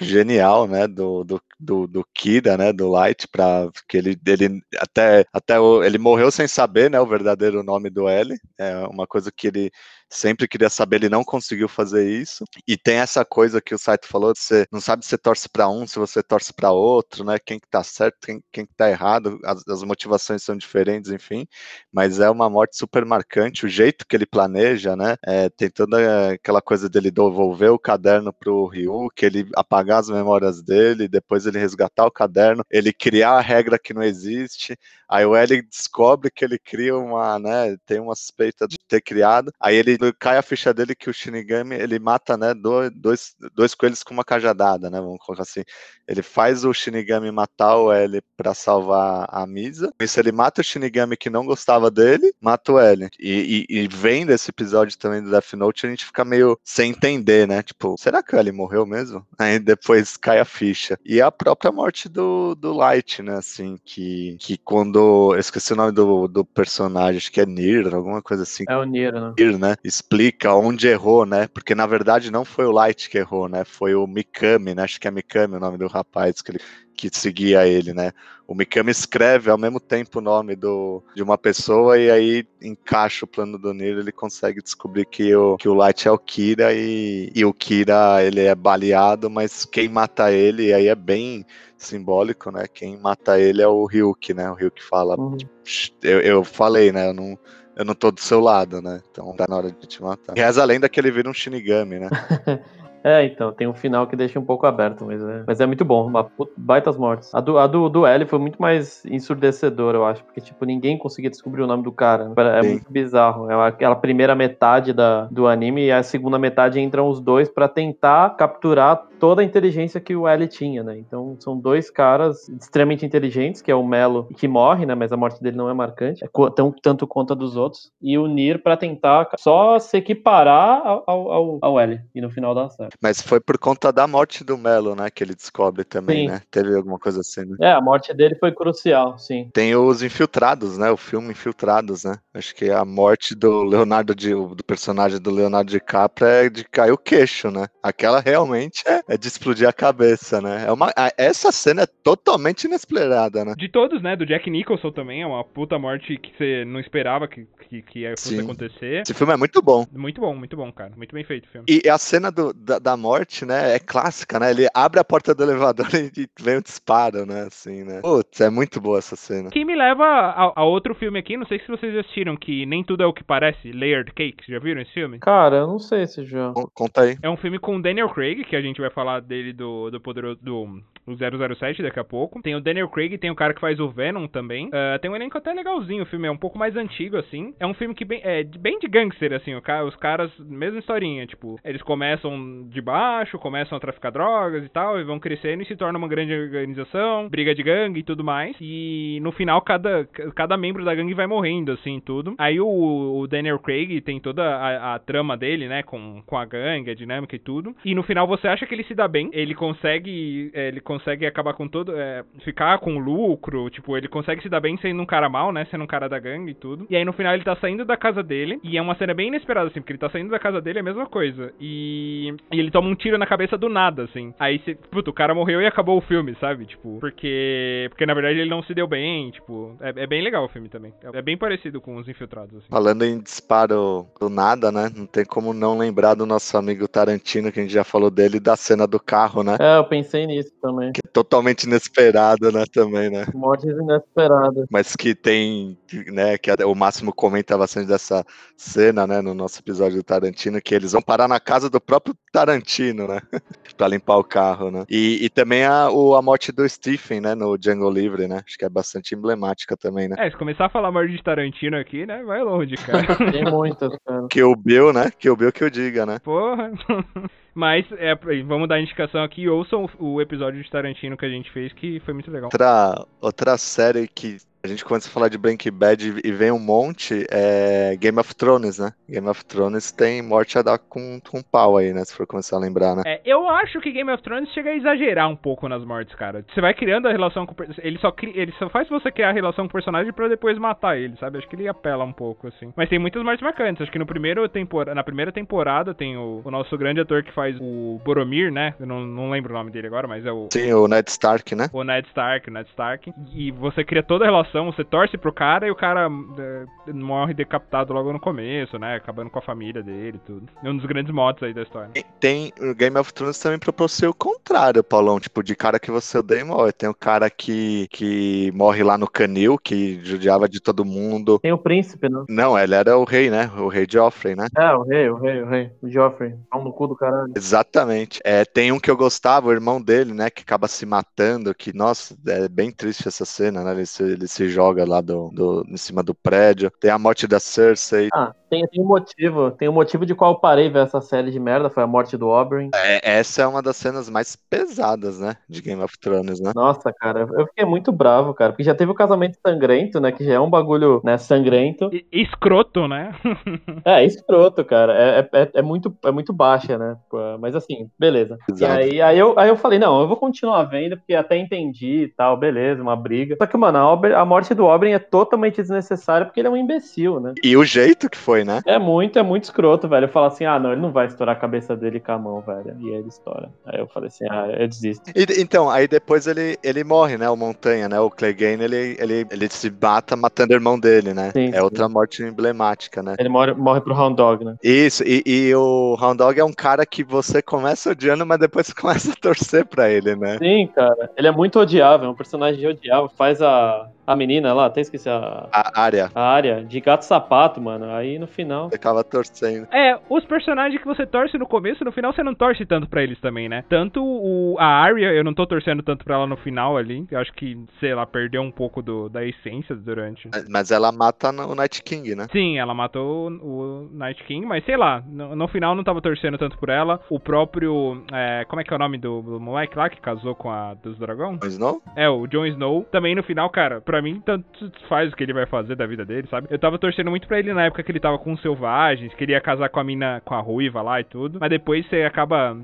genial, né? Do, do, do, do Kira, né? Do Light, para que ele, ele até, até o, ele morreu sem saber, né? O verdadeiro nome do L. É uma coisa que ele sempre queria saber, ele não conseguiu fazer isso. E tem essa coisa que o Saito falou, você não sabe se você torce para um, se você torce para outro, né? Quem que tá certo, quem, quem que tá errado, as, as motivações são diferentes, enfim. Mas é uma morte super marcante, o jeito que ele planeja, né? É, tem toda aquela coisa dele devolver o caderno pro Ryu, que ele apagar as memórias dele, depois ele resgatar o caderno, ele criar a regra que não existe. Aí o L descobre que ele cria uma, né? Tem uma suspeita de ter criado. Aí ele cai a ficha dele que o Shinigami, ele mata, né, do- dois, dois coelhos com uma cajadada, né, vamos colocar assim. Ele faz o Shinigami matar o L pra salvar a Misa. Isso ele mata o Shinigami que não gostava dele, mata o L. E, e, e vendo esse episódio também do Death Note, a gente fica meio sem entender, né? Tipo, será que o L morreu mesmo? Aí depois cai a ficha. E a própria morte do, do Light, né? Assim, que, que quando. Eu esqueci o nome do, do personagem, acho que é Nir, alguma coisa assim. É o Nier, né? Né? Explica onde errou, né? Porque na verdade não foi o Light que errou, né? Foi o Mikami, né? Acho que é Mikami o nome do rapaz que, ele, que seguia ele, né? O Mikami escreve ao mesmo tempo o nome do, de uma pessoa e aí encaixa o plano do Nir, ele consegue descobrir que o, que o Light é o Kira e, e o Kira ele é baleado, mas quem mata ele, aí é bem simbólico, né? Quem mata ele é o Ryuki, né? O Ryuki fala, Uhum. "Psh, eu, eu falei, né? Eu não, eu não tô do seu lado, né? Então tá na hora de te matar. Reza a lenda que ele vira um Shinigami, né? É, então, tem um final que deixa um pouco aberto, mas é, mas é muito bom. Uma puta- baitas mortes. A do, a do, do L foi muito mais ensurdecedora, eu acho, porque, tipo, ninguém conseguia descobrir o nome do cara. né? É Sim. muito bizarro. É aquela primeira metade da, do anime e a segunda metade entram os dois pra tentar capturar toda a inteligência que o L tinha, né? Então, são dois caras extremamente inteligentes, que é o Melo, que morre, né? Mas a morte dele não é marcante, é tão, tanto quanto a dos outros. E o Nir pra tentar só se equiparar ao, ao, ao- ao L. E no final dá certo. Mas foi por conta da morte do Melo, né? Que ele descobre também, Sim. né? Teve alguma coisa assim, né? É, a morte dele foi crucial, sim. Tem os Infiltrados, né? O filme Infiltrados, né? Acho que a morte do Leonardo de, do personagem do Leonardo DiCaprio é de cair o queixo, né? Aquela realmente é, é de explodir a cabeça, né? É uma, a- essa cena é totalmente inesperada, né? De todos, né? Do Jack Nicholson também, é uma puta morte que você não esperava que, que, que fosse Sim. acontecer. Esse filme é muito bom. Muito bom, muito bom, cara. Muito bem feito o filme. E a cena do- da, da morte, né, é clássica, né? Ele abre a porta do elevador e vem o disparo, né? Assim, né? Putz, é muito boa essa cena. Que me leva a, a outro filme aqui, não sei se vocês assistiram, que nem tudo é o que parece, Layered Cake, já viram esse filme? Cara, eu não sei se já. Con- Conta aí. É um filme com o Daniel Craig, que a gente vai falar dele do, do poderoso do, do 007 daqui a pouco. Tem o Daniel Craig, tem o cara que faz o Venom também. Ah, tem um elenco até legalzinho, o filme é um pouco mais antigo, assim. É um filme que bem, é bem de gangster, assim, o ca- os caras, mesma historinha, tipo, eles começam de baixo, começam a traficar drogas e tal, e vão crescendo e se tornam uma grande organização, briga de gangue e tudo mais. E no final, cada, cada membro da gangue vai morrendo, assim, tudo. Aí o, o Daniel Craig tem toda a, a trama dele, né, com, com a gangue, a dinâmica e tudo. E no final você acha que ele se dá bem, ele consegue, é, ele consegue acabar com todo, é, ficar com lucro, tipo, ele consegue se dar bem sendo um cara mal, né, sendo um cara da gangue e tudo. E aí no final ele tá saindo da casa dele, e é uma cena bem inesperada, assim, porque ele tá saindo da casa dele, é a mesma coisa. E, e ele toma um tiro na cabeça do nada, assim. Aí, você, puta, o cara morreu e acabou o filme, sabe? Tipo, porque, porque na verdade ele não se deu bem, tipo, é, é bem legal o filme também. É, é bem parecido com os Infiltrados, assim. Falando em disparo do nada, né? Não tem como não lembrar do nosso amigo Tarantino, que a gente já falou dele, da cena do carro, né? É, eu pensei nisso também. Que é totalmente inesperada, né? Também, né? Mortes inesperadas. Mas que tem, né? Que o Máximo comenta bastante dessa cena, né? No nosso episódio do Tarantino, que eles vão parar na casa do próprio Tarantino, né? pra limpar o carro, né? E, e também a, o, a morte do Stephen, né? No Django Livre, né? Acho que é bastante emblemática também, né? É, se começar a falar morte de Tarantino aqui, né, vai longe, cara. Tem muitas, cara. Que o Bill, né? Que o Bill que eu diga, né? Porra. Mas, é, vamos dar a indicação aqui, ouçam o, episódio de Tarantino que a gente fez, que foi muito legal. Outra, outra série que a gente começa a falar de Breaking Bad e vem um monte é Game of Thrones, né? Game of Thrones tem morte a dar com, com pau aí, né? Se for começar a lembrar, né? É, eu acho que Game of Thrones chega a exagerar um pouco nas mortes, cara. Você vai criando a relação com ele só cria, ele só faz você criar a relação com o personagem pra depois matar ele, sabe? Acho que ele apela um pouco assim. Mas tem muitas mortes marcantes. Acho que no primeiro tempor... na primeira temporada tem o, o nosso grande ator que faz o Boromir, né? Eu não, não lembro o nome dele agora, mas é o Sim, o Ned Stark, né? o Ned Stark, o Ned Stark. E você cria toda a relação, você torce pro cara e o cara é, morre decapitado logo no começo, né? Acabando com a família dele e tudo. É um dos grandes motos aí da história. E Tem o Game of Thrones também proporciona o contrário, Paulão. Tipo, de cara que você odeia morre. Tem o cara que, que morre lá no canil, que judiava de todo mundo. Tem o príncipe, né? Não, ele era o rei, né? O rei Joffrey, né? É, o rei, o rei, o rei. O Joffrey. Pau no cu do caralho. Exatamente. É, tem um que eu gostava, o irmão dele, né? Que acaba se matando. Que, nossa, é bem triste essa cena, né? Ele se, ele se joga lá do, do, em cima do prédio. Tem a morte da Cersei. Ah, tem, tem um motivo. Tem um motivo de qual eu parei ver essa série de merda, foi a morte do Oberyn. É, essa é uma das cenas mais pesadas, né? De Game of Thrones, né? Nossa, cara, eu fiquei muito bravo, cara. Porque já teve o casamento sangrento, né? Que já é um bagulho, né, sangrento. E- Escroto, né? É, escroto, cara. É, é, é- é muito, é muito baixa, né? Pô, Mas assim, beleza. E Exato. aí, aí, eu, aí eu falei, não, eu vou continuar vendo, porque até entendi e tal, beleza, uma briga. Só que, mano, a, Ober- a morte do Oberyn é totalmente desnecessária porque ele é um imbecil, né? E o jeito que foi, né? É muito, é muito escroto, velho. Eu falo assim, ah, não, ele não vai estourar a cabeça dele com a mão, velho. E aí ele estoura. Aí eu falei assim, ah, eu desisto. E- então, aí depois ele, ele morre, né? O Montanha, né? O Clegane, ele, ele, ele se mata matando o irmão dele, né? Sim, é sim. outra morte emblemática, né? Ele morre, morre pro Hound Dog, né? Isso, e, e o Hound Dog é um cara que você começa odiando, mas depois começa a torcer pra ele, né? Sim, cara. Ele é muito odiável, é um personagem odiável. Faz a, a menina lá, até esqueci a, A área a área de gato sapato, mano. Aí no final. acaba torcendo. É, os personagens que você torce no começo, no final você não torce tanto pra eles também, né? Tanto o, a Arya, eu não tô torcendo tanto pra ela no final ali. Eu acho que, sei lá, perdeu um pouco do, da essência durante. Mas ela mata no- o Night King, né? Sim, ela matou o, o Night King, mas sei lá, no, no final não tava torcendo tanto por ela. O próprio. é, como é que é o nome do, do moleque lá que casou com a dos dragão? Mas não? É, o Jon Snow. Também no final, cara, pra mim, tanto faz o que ele vai fazer da vida dele, sabe? Eu tava torcendo muito pra ele na época que ele tava com os selvagens, queria casar com a mina, com a ruiva lá e tudo. Mas depois você acaba.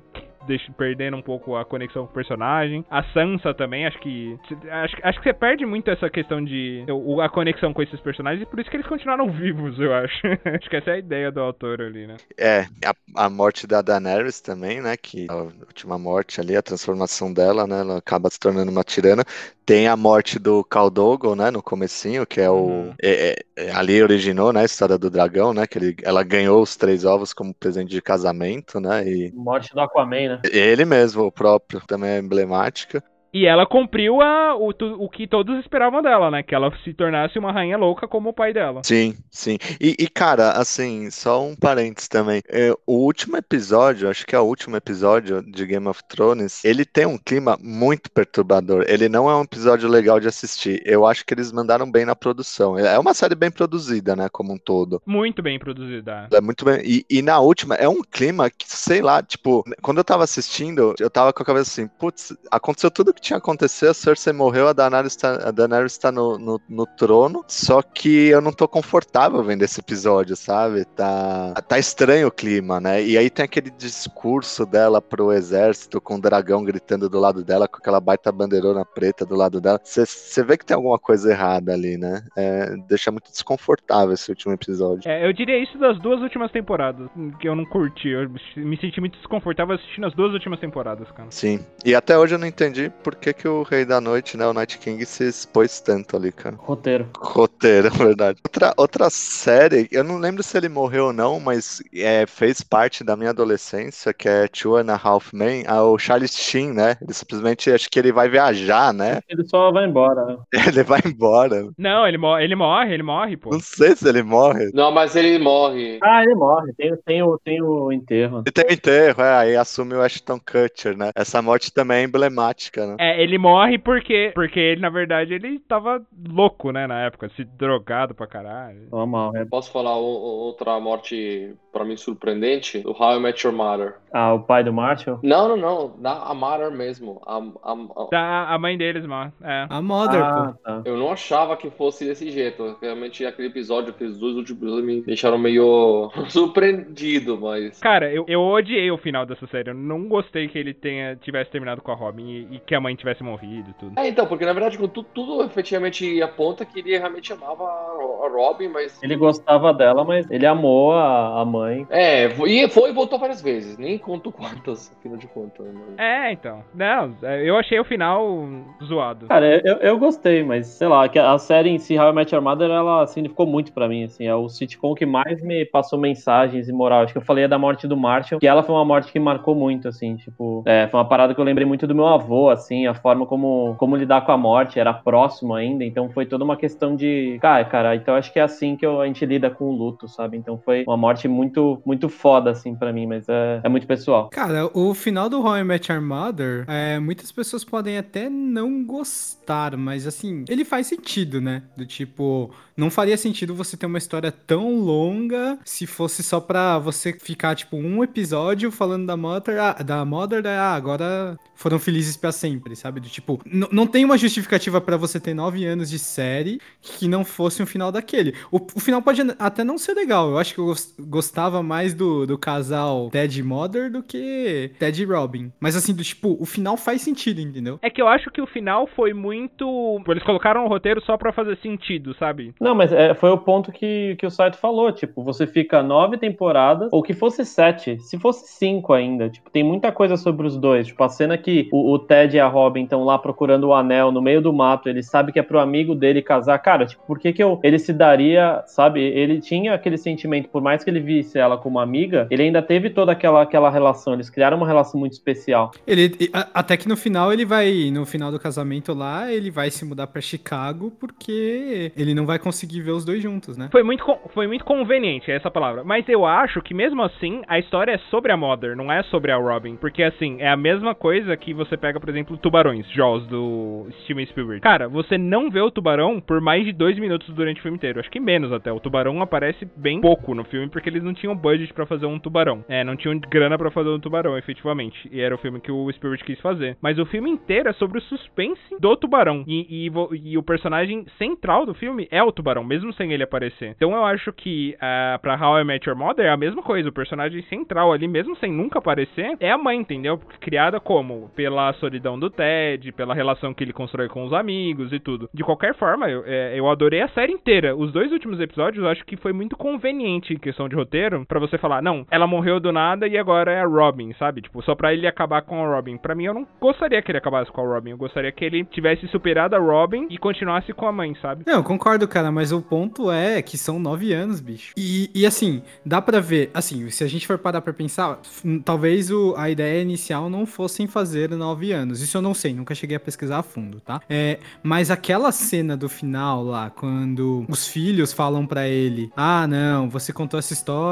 Deixa, perdendo um pouco a conexão com o personagem. A Sansa também, acho que. Acho, acho que você perde muito essa questão de. o- A conexão com esses personagens, e por isso que eles continuaram vivos, eu acho. acho que essa é a ideia do autor ali, né? É, a, a morte da Daenerys também, né? Que a última morte ali, a transformação dela, né? Ela acaba se tornando uma tirana. Tem a morte do Khal Drogo, né? No comecinho, que é o... Uhum. é- é- é- ali originou, né? A história do dragão, né? Que ele, ela ganhou os três ovos como presente de casamento, né? E Morte do Aquaman, né? ele mesmo, o próprio, também é emblemática. E ela cumpriu a, o, o que todos esperavam dela, né? Que ela se tornasse uma rainha louca como o pai dela. Sim, sim. E, e, cara, assim, só um parênteses também. É, o último episódio, acho que é o último episódio de Game of Thrones, ele tem um clima muito perturbador. Ele não é um episódio legal de assistir. Eu acho que eles mandaram bem na produção. É uma série bem produzida, né, como um todo. Muito bem produzida. É muito bem. E, e na última, é um clima que, sei lá, tipo, quando eu tava assistindo, eu tava com a cabeça assim, putz, aconteceu tudo o que tinha acontecido, a Cersei morreu, a Daenerys tá, a Daenerys tá no, no, no trono, só que eu não tô confortável vendo esse episódio, sabe? Tá, tá estranho o clima, né? E aí tem aquele discurso dela pro exército, com o dragão gritando do lado dela, com aquela baita bandeirona preta do lado dela. Você vê que tem alguma coisa errada ali, né? É, deixa muito desconfortável esse último episódio. É, eu diria isso das duas últimas temporadas, que eu não curti. Eu me senti muito desconfortável assistindo as duas últimas temporadas, cara. Sim. E até hoje eu não entendi por que, que o Rei da Noite, né, o Night King, se expôs tanto ali, cara. Roteiro. Roteiro, é verdade. Outra, outra série, eu não lembro se ele morreu ou não, mas é, fez parte da minha adolescência, que é Two and a Half Men, é o Charles Sheen, né? Ele simplesmente, acho que ele vai viajar, né? Ele só vai embora, né? Ele vai embora. Não, ele, mo ele morre, ele morre, pô. Não sei se ele morre. Não, mas ele morre. Ah, ele morre. Tem, tem, o, tem o enterro. E tem o enterro, é, aí assume o Ashton Kutcher, né? Essa morte também é emblemática, né? É, ele morre porque, porque ele, na verdade, ele tava louco, né, na época, se drogado pra caralho. Toma mal, é. Posso falar o- o- outra morte, pra mim, surpreendente? Do How I Met Your Mother. Ah, o pai do Marshall? Não, não, não. Na a Mother mesmo. A, a- a- a mãe deles morre, é. A Mother, Ah, pô. tá. eu não achava que fosse desse jeito. Realmente, aquele episódio, aqueles dois últimos me deixaram meio surpreendido, mas... Cara, eu, eu odiei o final dessa série. Eu não gostei que ele tenha, tivesse terminado com a Robin e, e que a mãe tivesse morrido e tudo. É, então, porque na verdade tudo, tudo efetivamente aponta que ele realmente amava a Robin, mas... Ele gostava dela, mas ele amou a, a mãe. É, e foi e voltou várias vezes. Nem conto quantas, afinal de contas. mas- É, então. Não, eu achei o final zoado. Cara, eu, eu gostei, mas sei lá, que a série em si, How I Met Your Mother, ela significou muito pra mim, assim, é o sitcom que mais me passou mensagens e moral. Acho que eu falei da morte do Marshall, que ela foi uma morte que marcou muito, assim, tipo, é, foi uma parada que eu lembrei muito do meu avô, assim, a forma como, como lidar com a morte, era próximo ainda, então foi toda uma questão de, cara, cara, então acho que é assim que eu, a gente lida com o luto, sabe? Então foi uma morte muito, muito foda, assim, para mim, mas é, é muito pessoal. Cara, o final do How I Met Mother, é, muitas pessoas podem até não gostar, mas assim, ele faz sentido, né? Do tipo, não faria sentido você ter uma história tão longa se fosse só pra você ficar, tipo, um episódio falando da Mother, ah, da Mother, ah, agora foram felizes pra sempre, sabe? Do tipo, não tem uma justificativa pra você ter nove anos de série que não fosse um final daquele. O, o final pode até não ser legal. Eu acho que eu gos- gostava mais do, do casal Ted e Mother do que Ted e Robin. Mas assim, do tipo, o final faz sentido, entendeu? É que eu acho que o final foi muito. Eles colocaram o roteiro só pra fazer sentido, sabe? Não, mas é, foi o ponto que, que o site falou, tipo, você fica nove temporadas, ou que fosse sete, se fosse cinco ainda, tipo, tem muita coisa sobre os dois, tipo, a cena que o, o Ted e a Robin estão lá procurando o anel no meio do mato, ele sabe que é pro amigo dele casar, cara, tipo, por que que eu, ele se daria, sabe, ele tinha aquele sentimento, por mais que ele visse ela como amiga, ele ainda teve toda aquela, aquela relação, eles criaram uma relação muito especial. Ele, até que no final ele vai, no final do casamento lá, ele vai se mudar pra Chicago porque ele não vai conseguir ver os dois juntos, né? Foi muito, foi muito conveniente, é essa palavra. Mas eu acho que mesmo assim, a história é sobre a Mother, não é sobre a Robin. Porque assim, é a mesma coisa que você pega, por exemplo, Tubarões, Jaws, do Steven Spielberg. Cara, você não vê o tubarão por mais de dois minutos durante o filme inteiro. Acho que menos até. O tubarão aparece bem pouco no filme, porque eles não tinham budget pra fazer um tubarão. É, não tinham grana pra fazer um tubarão, efetivamente. E era o filme que o Spielberg quis fazer. Mas o filme inteiro é sobre o suspense do tubarão. E, e e o personagem central do filme é o tubarão, mesmo sem ele aparecer. Então eu acho que uh, pra How I Met Your Mother é a mesma coisa. O personagem central ali, mesmo sem nunca aparecer, é a mãe, entendeu? Criada como? Pela solidão do Ted, pela relação que ele constrói com os amigos e tudo. De qualquer forma, eu, é, eu adorei a série inteira. Os dois últimos episódios eu acho que foi muito conveniente em questão de roteiro pra você falar, não, ela morreu do nada e agora é a Robin, sabe? Tipo, só pra ele acabar com a Robin. Pra mim, eu não gostaria que ele acabasse com a Robin. Eu gostaria que ele tivesse superado a Robin e continuasse com a mãe, sabe? Não, concordo, cara, mas o ponto é que são nove anos, bicho. E, e assim, dá pra ver, assim, se a gente for parar pra pensar, talvez o, a ideia inicial não fossem fazer nove anos. Isso eu não sei, nunca cheguei a pesquisar a fundo, tá? É, mas aquela cena do final lá, quando os filhos falam pra ele: Ah, não, você contou essa história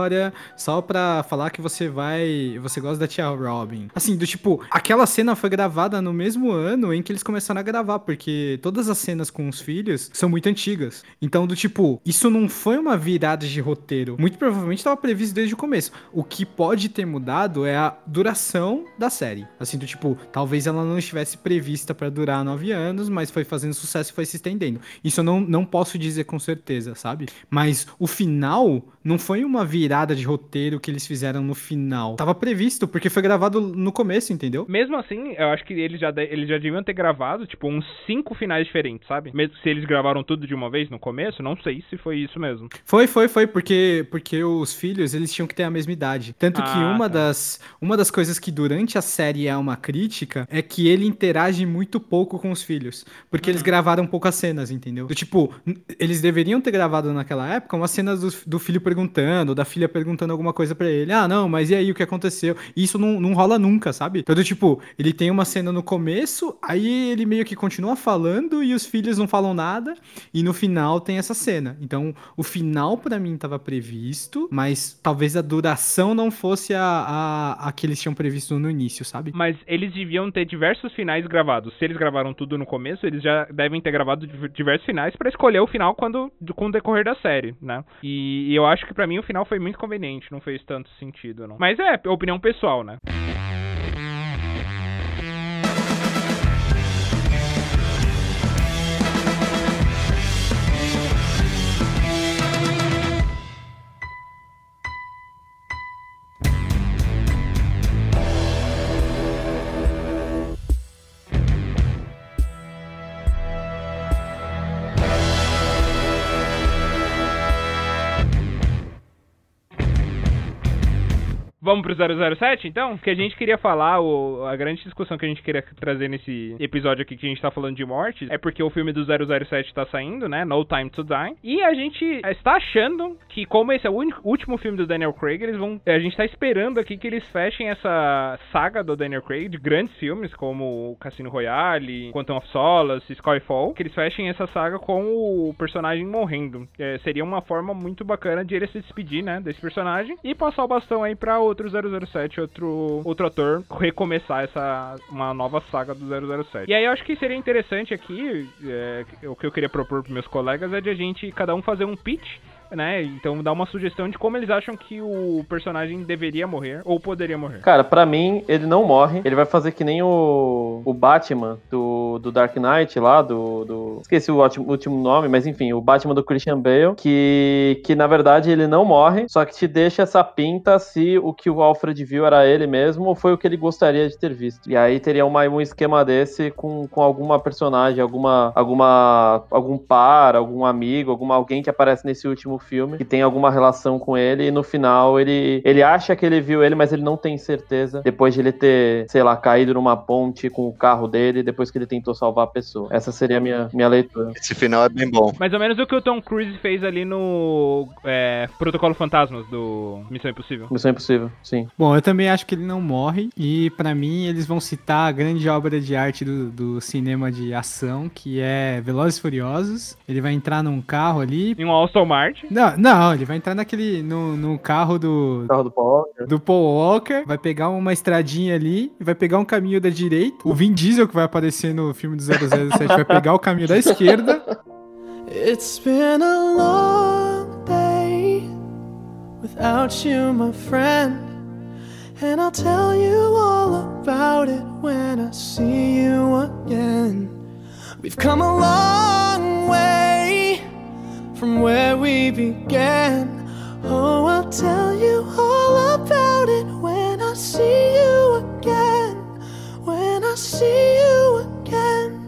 só pra falar que você vai. Você gosta da tia Robin. Assim, do tipo, aquela cena foi gravada no mesmo ano em que eles começaram a gravar, porque todas as cenas com os filhos são muito antigas. Então, do tipo, isso não foi uma virada de roteiro. Muito provavelmente estava previsto desde o começo. O que pode ter mudado é a duração da série. Assim, do tipo, talvez ela não estivesse prevista pra durar nove anos, mas foi fazendo sucesso e foi se estendendo. Isso eu não, não posso dizer com certeza, sabe? Mas o final não foi uma virada de roteiro que eles fizeram no final. Tava previsto, porque foi gravado no começo, entendeu? Mesmo assim, eu acho que eles já, de- eles já deviam ter gravado, tipo, uns cinco finais diferentes, sabe? Mesmo se eles gravaram tudo de uma vez no começo, não sei se foi isso mesmo. Foi, foi, foi, porque, porque os filhos, eles tinham que ter a mesma idade. Tanto que Ah, uma, tá. das, uma das coisas que durante a série é uma crítica é que ele interage muito pouco com os filhos. Porque Uhum. eles gravaram poucas cenas, entendeu? Do tipo, eles deveriam ter gravado naquela época umas cenas do, do filho perguntando, da filha perguntando alguma coisa pra ele. Ah, não, mas e aí, o que aconteceu? E isso não, não rola nunca, sabe? Então, tipo, ele tem uma cena no começo, aí ele meio que continua falando e os filhos não falam nada, e no final tem essa cena. Então, o final pra mim tava previsto, mas talvez a duração não fosse a, a, a que eles tinham previsto no início, sabe? Mas eles deviam ter diversos finais gravados. Se eles gravaram tudo no começo, eles já devem ter gravado div- diversos finais pra escolher o final quando com o decorrer da série, né? E, e eu acho que pra mim o final foi muito conveniente, não fez tanto sentido, não. Mas é opinião pessoal, né? Vamos pro 007 então? Que a gente queria falar, o, a grande discussão que a gente queria trazer nesse episódio aqui que a gente tá falando de mortes é porque o filme do 007 tá saindo, né? No Time to Die. E a gente está achando que, como esse é o único, último filme do Daniel Craig, eles vão. A gente tá esperando aqui que eles fechem essa saga do Daniel Craig de grandes filmes como Cassino Royale, Quantum of Solace, Skyfall, que eles fechem essa saga com o personagem morrendo. É, seria uma forma muito bacana de ele se despedir, né, desse personagem e passar o bastão aí para outro 007, outro outro ator recomeçar essa uma nova saga do 007. E aí eu acho que seria interessante aqui, é, o que eu queria propor para meus colegas é de a gente cada um fazer um pitch né? Então dá uma sugestão de como eles acham que o personagem deveria morrer ou poderia morrer. Cara, pra mim, ele não morre. Ele vai fazer que nem o, o Batman do, do Dark Knight lá, do, do. Esqueci o último, último nome, mas enfim, o Batman do Christian Bale, que, que na verdade ele não morre, só que te deixa essa pinta se o que o Alfred viu era ele mesmo ou foi o que ele gostaria de ter visto. E aí teria uma, um esquema desse com, com alguma personagem, alguma, alguma, algum par, algum amigo, alguma alguém que aparece nesse último filme, que tem alguma relação com ele, e no final ele, ele acha que ele viu ele, mas ele não tem certeza, depois de ele ter, sei lá, caído numa ponte com o carro dele, depois que ele tentou salvar a pessoa. Essa seria a minha, minha leitura. Esse final é bem bom. Mais ou menos o que o Tom Cruise fez ali no é, Protocolo Fantasmas do Missão Impossível. Missão Impossível, sim. Bom, eu também acho que ele não morre. E pra mim, eles vão citar a grande obra de arte do, do cinema de ação, que é Velozes e Furiosos. Ele vai entrar num carro ali. Em um Aston Martin. Não, não, ele vai entrar naquele. no, no carro do. Carro do Paul Walker. Do Paul Walker, vai pegar uma estradinha ali, vai pegar um caminho da direita. O Vin Diesel, que vai aparecer no filme do 007, vai pegar o caminho da esquerda. It's been a long day without you, my friend. And I'll tell you all about it when I see you again. We've come a long way from where we began. Oh, I'll tell you all about it when I see you again. When I see you again.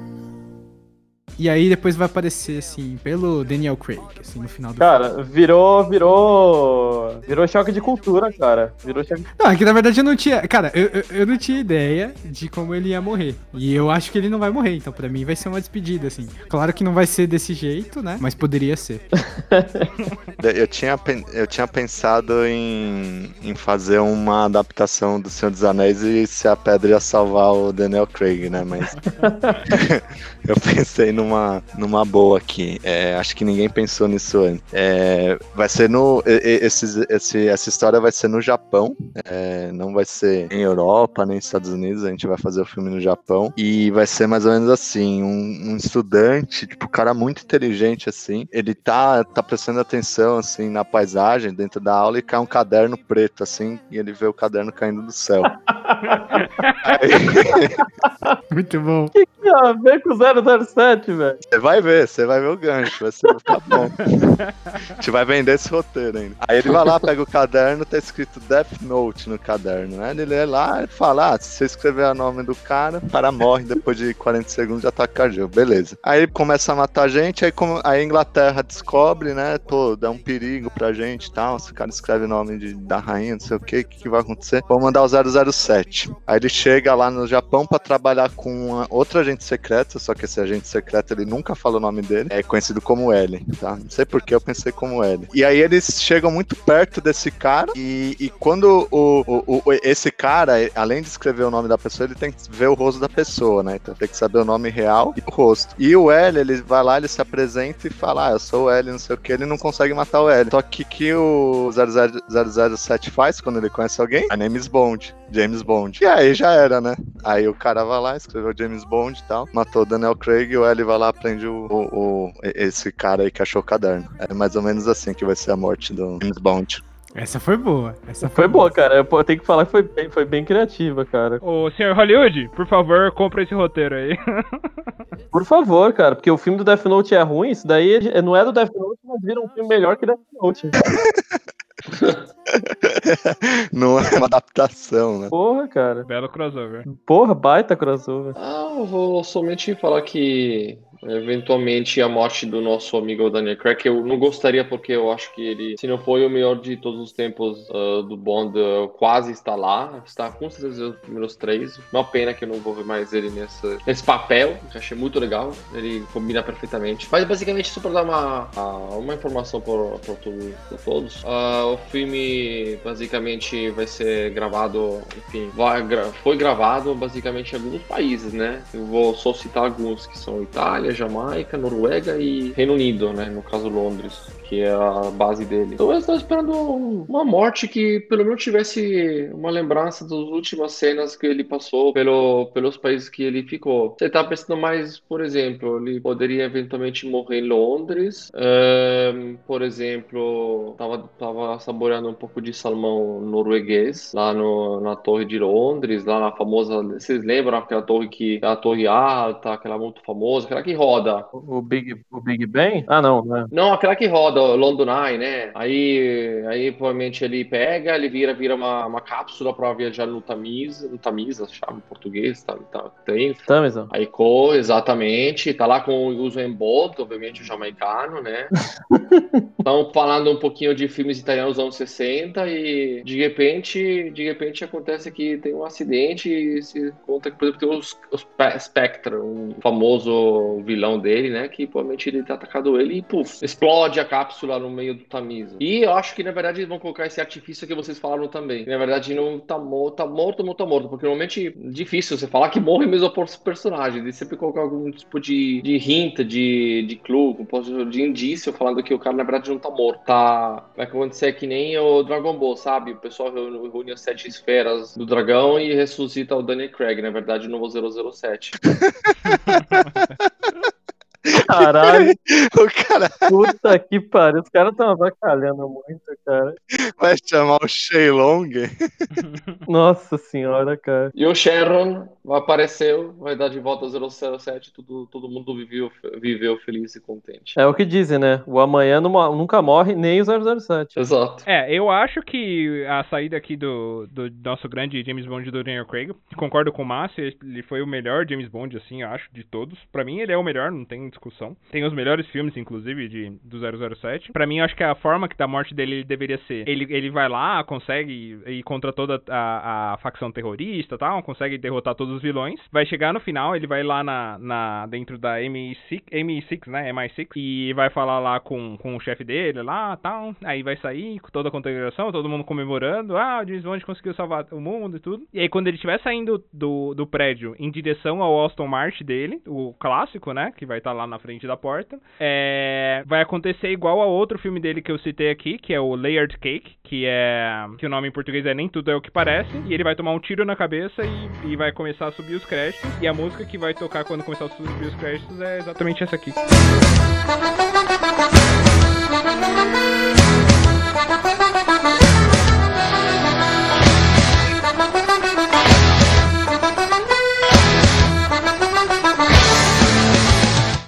E aí depois vai aparecer, assim, pelo Daniel Craig, assim, no final do Cara, virou, virou. Virou choque de cultura, cara. Virou choque. Não, é que na verdade eu não tinha. Cara, eu, eu, eu não tinha ideia de como ele ia morrer. E eu acho que ele não vai morrer, então pra mim vai ser uma despedida, assim. Claro que não vai ser desse jeito, né? Mas poderia ser. Eu tinha, eu tinha pensado em, em fazer uma adaptação do Senhor dos Anéis e se a pedra ia salvar o Daniel Craig, né? Mas eu pensei numa, numa boa aqui. É, acho que ninguém pensou nisso antes. É, vai ser no. e- e- esses- esse, essa história vai ser no Japão. é, não vai ser em Europa, nem nos Estados Unidos. A gente vai fazer o filme no Japão. E vai ser mais ou menos assim: um, um estudante, tipo, um cara muito inteligente, assim. Ele tá, tá prestando atenção, assim, na paisagem dentro da aula e cai um caderno preto, assim, e ele vê o caderno caindo do céu. Aí, Muito bom. que tem a ver com 007, velho? Você vai ver, você vai ver o gancho, vai ser ficar bom. A gente vai vender esse roteiro ainda. Aí ele vai lá, pega o caderno, tá escrito Death Note no caderno, né? Ele lê lá e fala: ah, se você escrever o nome do cara, o cara morre depois de 40 segundos de ataque cardíaco. Beleza. Aí ele começa a matar gente, aí como a Inglaterra descobre, né? Pô, dá um perigo pra gente e tal. Se o cara escreve o nome de, da rainha, não sei o que, o que, vai acontecer? Vamos mandar o 007. Aí ele chega lá no Japão pra trabalhar com uma outra agente secreta, só que esse agente secreto ele nunca fala o nome dele, é conhecido como L, tá? Não sei por que eu pensei como L. E aí eles chegam muito perto desse cara e, e quando o, o- o- esse cara, além de escrever o nome da pessoa, ele tem que ver o rosto da pessoa, né? Então tem que saber o nome real e o rosto. E o L, ele vai lá, ele se apresenta e fala, ah, eu sou o L, não sei o que, ele não consegue matar o L. Só que que o 00 007 faz quando ele conhece alguém? My name is Bond, James Bond. E aí já era, né? Aí o cara vai lá, escreveu James Bond e tal, matou o Daniel Craig e o L vai lá prende o, o- o- esse cara aí que achou o caderno. É mais ou menos assim que vai ser a morte do James Bond. Essa foi boa. Essa Foi boa, cara. Eu eu tenho que falar que foi bem, foi bem criativa, cara. Ô, senhor Hollywood, por favor, compra esse roteiro aí. Por favor, cara, porque o filme do Death Note é ruim, isso daí é- não é do Death Note, mas vira um filme melhor que Death Note. Não é uma adaptação, né? Porra, cara. Belo crossover. Porra, baita crossover. Ah, eu vou somente falar que eventualmente a morte do nosso amigo Daniel Craig, que eu não gostaria porque eu acho que ele, se não foi o melhor de todos os tempos uh, do Bond, uh, quase está lá, está com certeza os primeiros três. Uma pena que eu não vou ver mais ele nesse, nesse papel, que eu achei muito legal, ele combina perfeitamente. Mas basicamente, só para dar uma, uma informação para todos, uh, o filme basicamente vai ser gravado, enfim, vai, foi gravado basicamente em alguns países, né? Eu vou só citar alguns que são Itália, Jamaica, Noruega e Reino Unido, né? No caso Londres que é a base dele. Então eu estava esperando uma morte que pelo menos tivesse uma lembrança das últimas cenas que ele passou pelo, pelos países que ele ficou. Você tá pensando mais, por exemplo, ele poderia eventualmente morrer em Londres. Um, por exemplo, tava, tava saboreando um pouco de salmão norueguês lá no, na Torre de Londres, lá na famosa. Vocês lembram aquela torre que a torre alta, aquela muito famosa, aquela que roda? O Big, o Big Ben? Ah, não, né? Não, aquela que roda London Eye, né? Aí, aí provavelmente ele pega, ele vira, vira uma, uma cápsula para viajar no Tamisa, no Tamisa, chama em português, tá, tá, tem. Tamisa. Aí, co, exatamente, tá lá com o Usain Bolt, obviamente o jamaicano, né? Estão falando um pouquinho de filmes italianos dos anos 60 e de repente, de repente acontece que tem um acidente e se conta que, por exemplo, tem os, os Spectre, um famoso vilão dele, né? Que provavelmente ele tá atacado ele e, puf, explode a cápsula cápsula no meio do Tamisa. E eu acho que, na verdade, eles vão colocar esse artifício que vocês falaram também. Na verdade, não tá morto, tá morto, não tá morto. Porque normalmente é difícil você falar que morre mesmo por personagem. E sempre colocar algum tipo de, de hint, de, de clue, de indício, falando que o cara, na verdade, não tá morto. Tá. Vai acontecer que nem o Dragon Ball, sabe? O pessoal reúne as sete esferas do dragão e ressuscita o Daniel Craig. Na verdade, no 007. Caralho. o cara Puta que pariu. Os caras estão avacalhando muito, cara. vai chamar o Sheilong. Nossa senhora, cara. E o Sharon apareceu, vai dar de volta ao 007, tudo, todo mundo viveu, viveu feliz e contente. É o que dizem, né? O amanhã não- nunca morre, nem o 007. Exato. É, eu acho que a saída aqui do, do nosso grande James Bond do Daniel Craig, concordo com o Márcio, ele foi o melhor James Bond, assim, eu acho, de todos. Pra mim, ele é o melhor, não tem discussão. Tem os melhores filmes, inclusive, de, do 007. Pra mim, acho que a forma que da morte dele ele deveria ser. Ele, ele vai lá, consegue ir contra toda a, a facção terrorista tal, consegue derrotar todos os vilões. Vai chegar no final, ele vai lá na, na dentro da MI6, MI6, né? MI6, e vai falar lá com, com o chefe dele lá tal. Aí vai sair com toda a condecoração, todo mundo comemorando. Ah, o James Bond conseguiu salvar o mundo e tudo. E aí, quando ele estiver saindo do, do prédio em direção ao Aston Martin dele, o clássico, né? Que vai estar lá na frente da porta, é, vai acontecer igual ao outro filme dele que eu citei aqui, que é o Layered Cake, que é. que o nome em português é Nem Tudo É o que Parece. E ele vai tomar um tiro na cabeça e, e vai começar a subir os créditos. E a música que vai tocar quando começar a subir os créditos é exatamente essa aqui.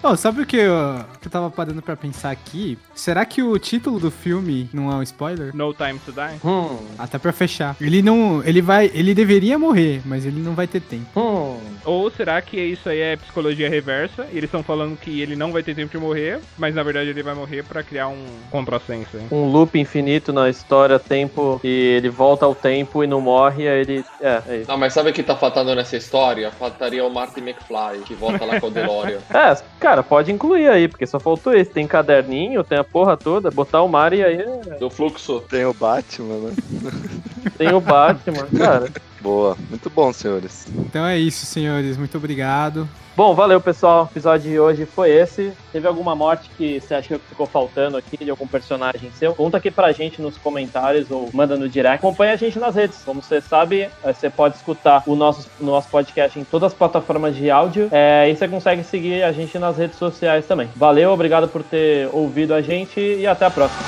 Oh, sabe o que eu, que eu tava parando pra pensar aqui? Será que o título do filme não é um spoiler? No Time to Die. Hum, Até pra fechar. Ele não. Ele vai. Ele deveria morrer, mas ele não vai ter tempo. hum. Ou será que isso aí é psicologia reversa? E eles estão falando que ele não vai ter tempo de morrer, mas na verdade ele vai morrer pra criar um contrassenso, hein? Um loop infinito na história, tempo, e ele volta ao tempo e não morre, aí ele. É, é isso. Não, mas sabe o que tá faltando nessa história? Faltaria o Martin McFly, que volta lá com o DeLorean. É, cara, pode incluir aí, porque só faltou esse. Tem caderninho, tem a porra toda, botar o Mario aí é- Do fluxo. Tem o Batman, né? tem o Batman, cara. Boa. Muito bom, senhores. Então é isso, senhores. Muito obrigado. Bom, valeu pessoal. O episódio de hoje foi esse. Teve alguma morte que você achou que ficou faltando aqui de algum personagem seu? Conta aqui pra gente nos comentários ou manda no direct. Acompanha a gente nas redes. Como você sabe, eh, você pode escutar o nosso, nosso podcast em todas as plataformas de áudio. É, e você consegue seguir a gente nas redes sociais também. Valeu, obrigado por ter ouvido a gente e até a próxima.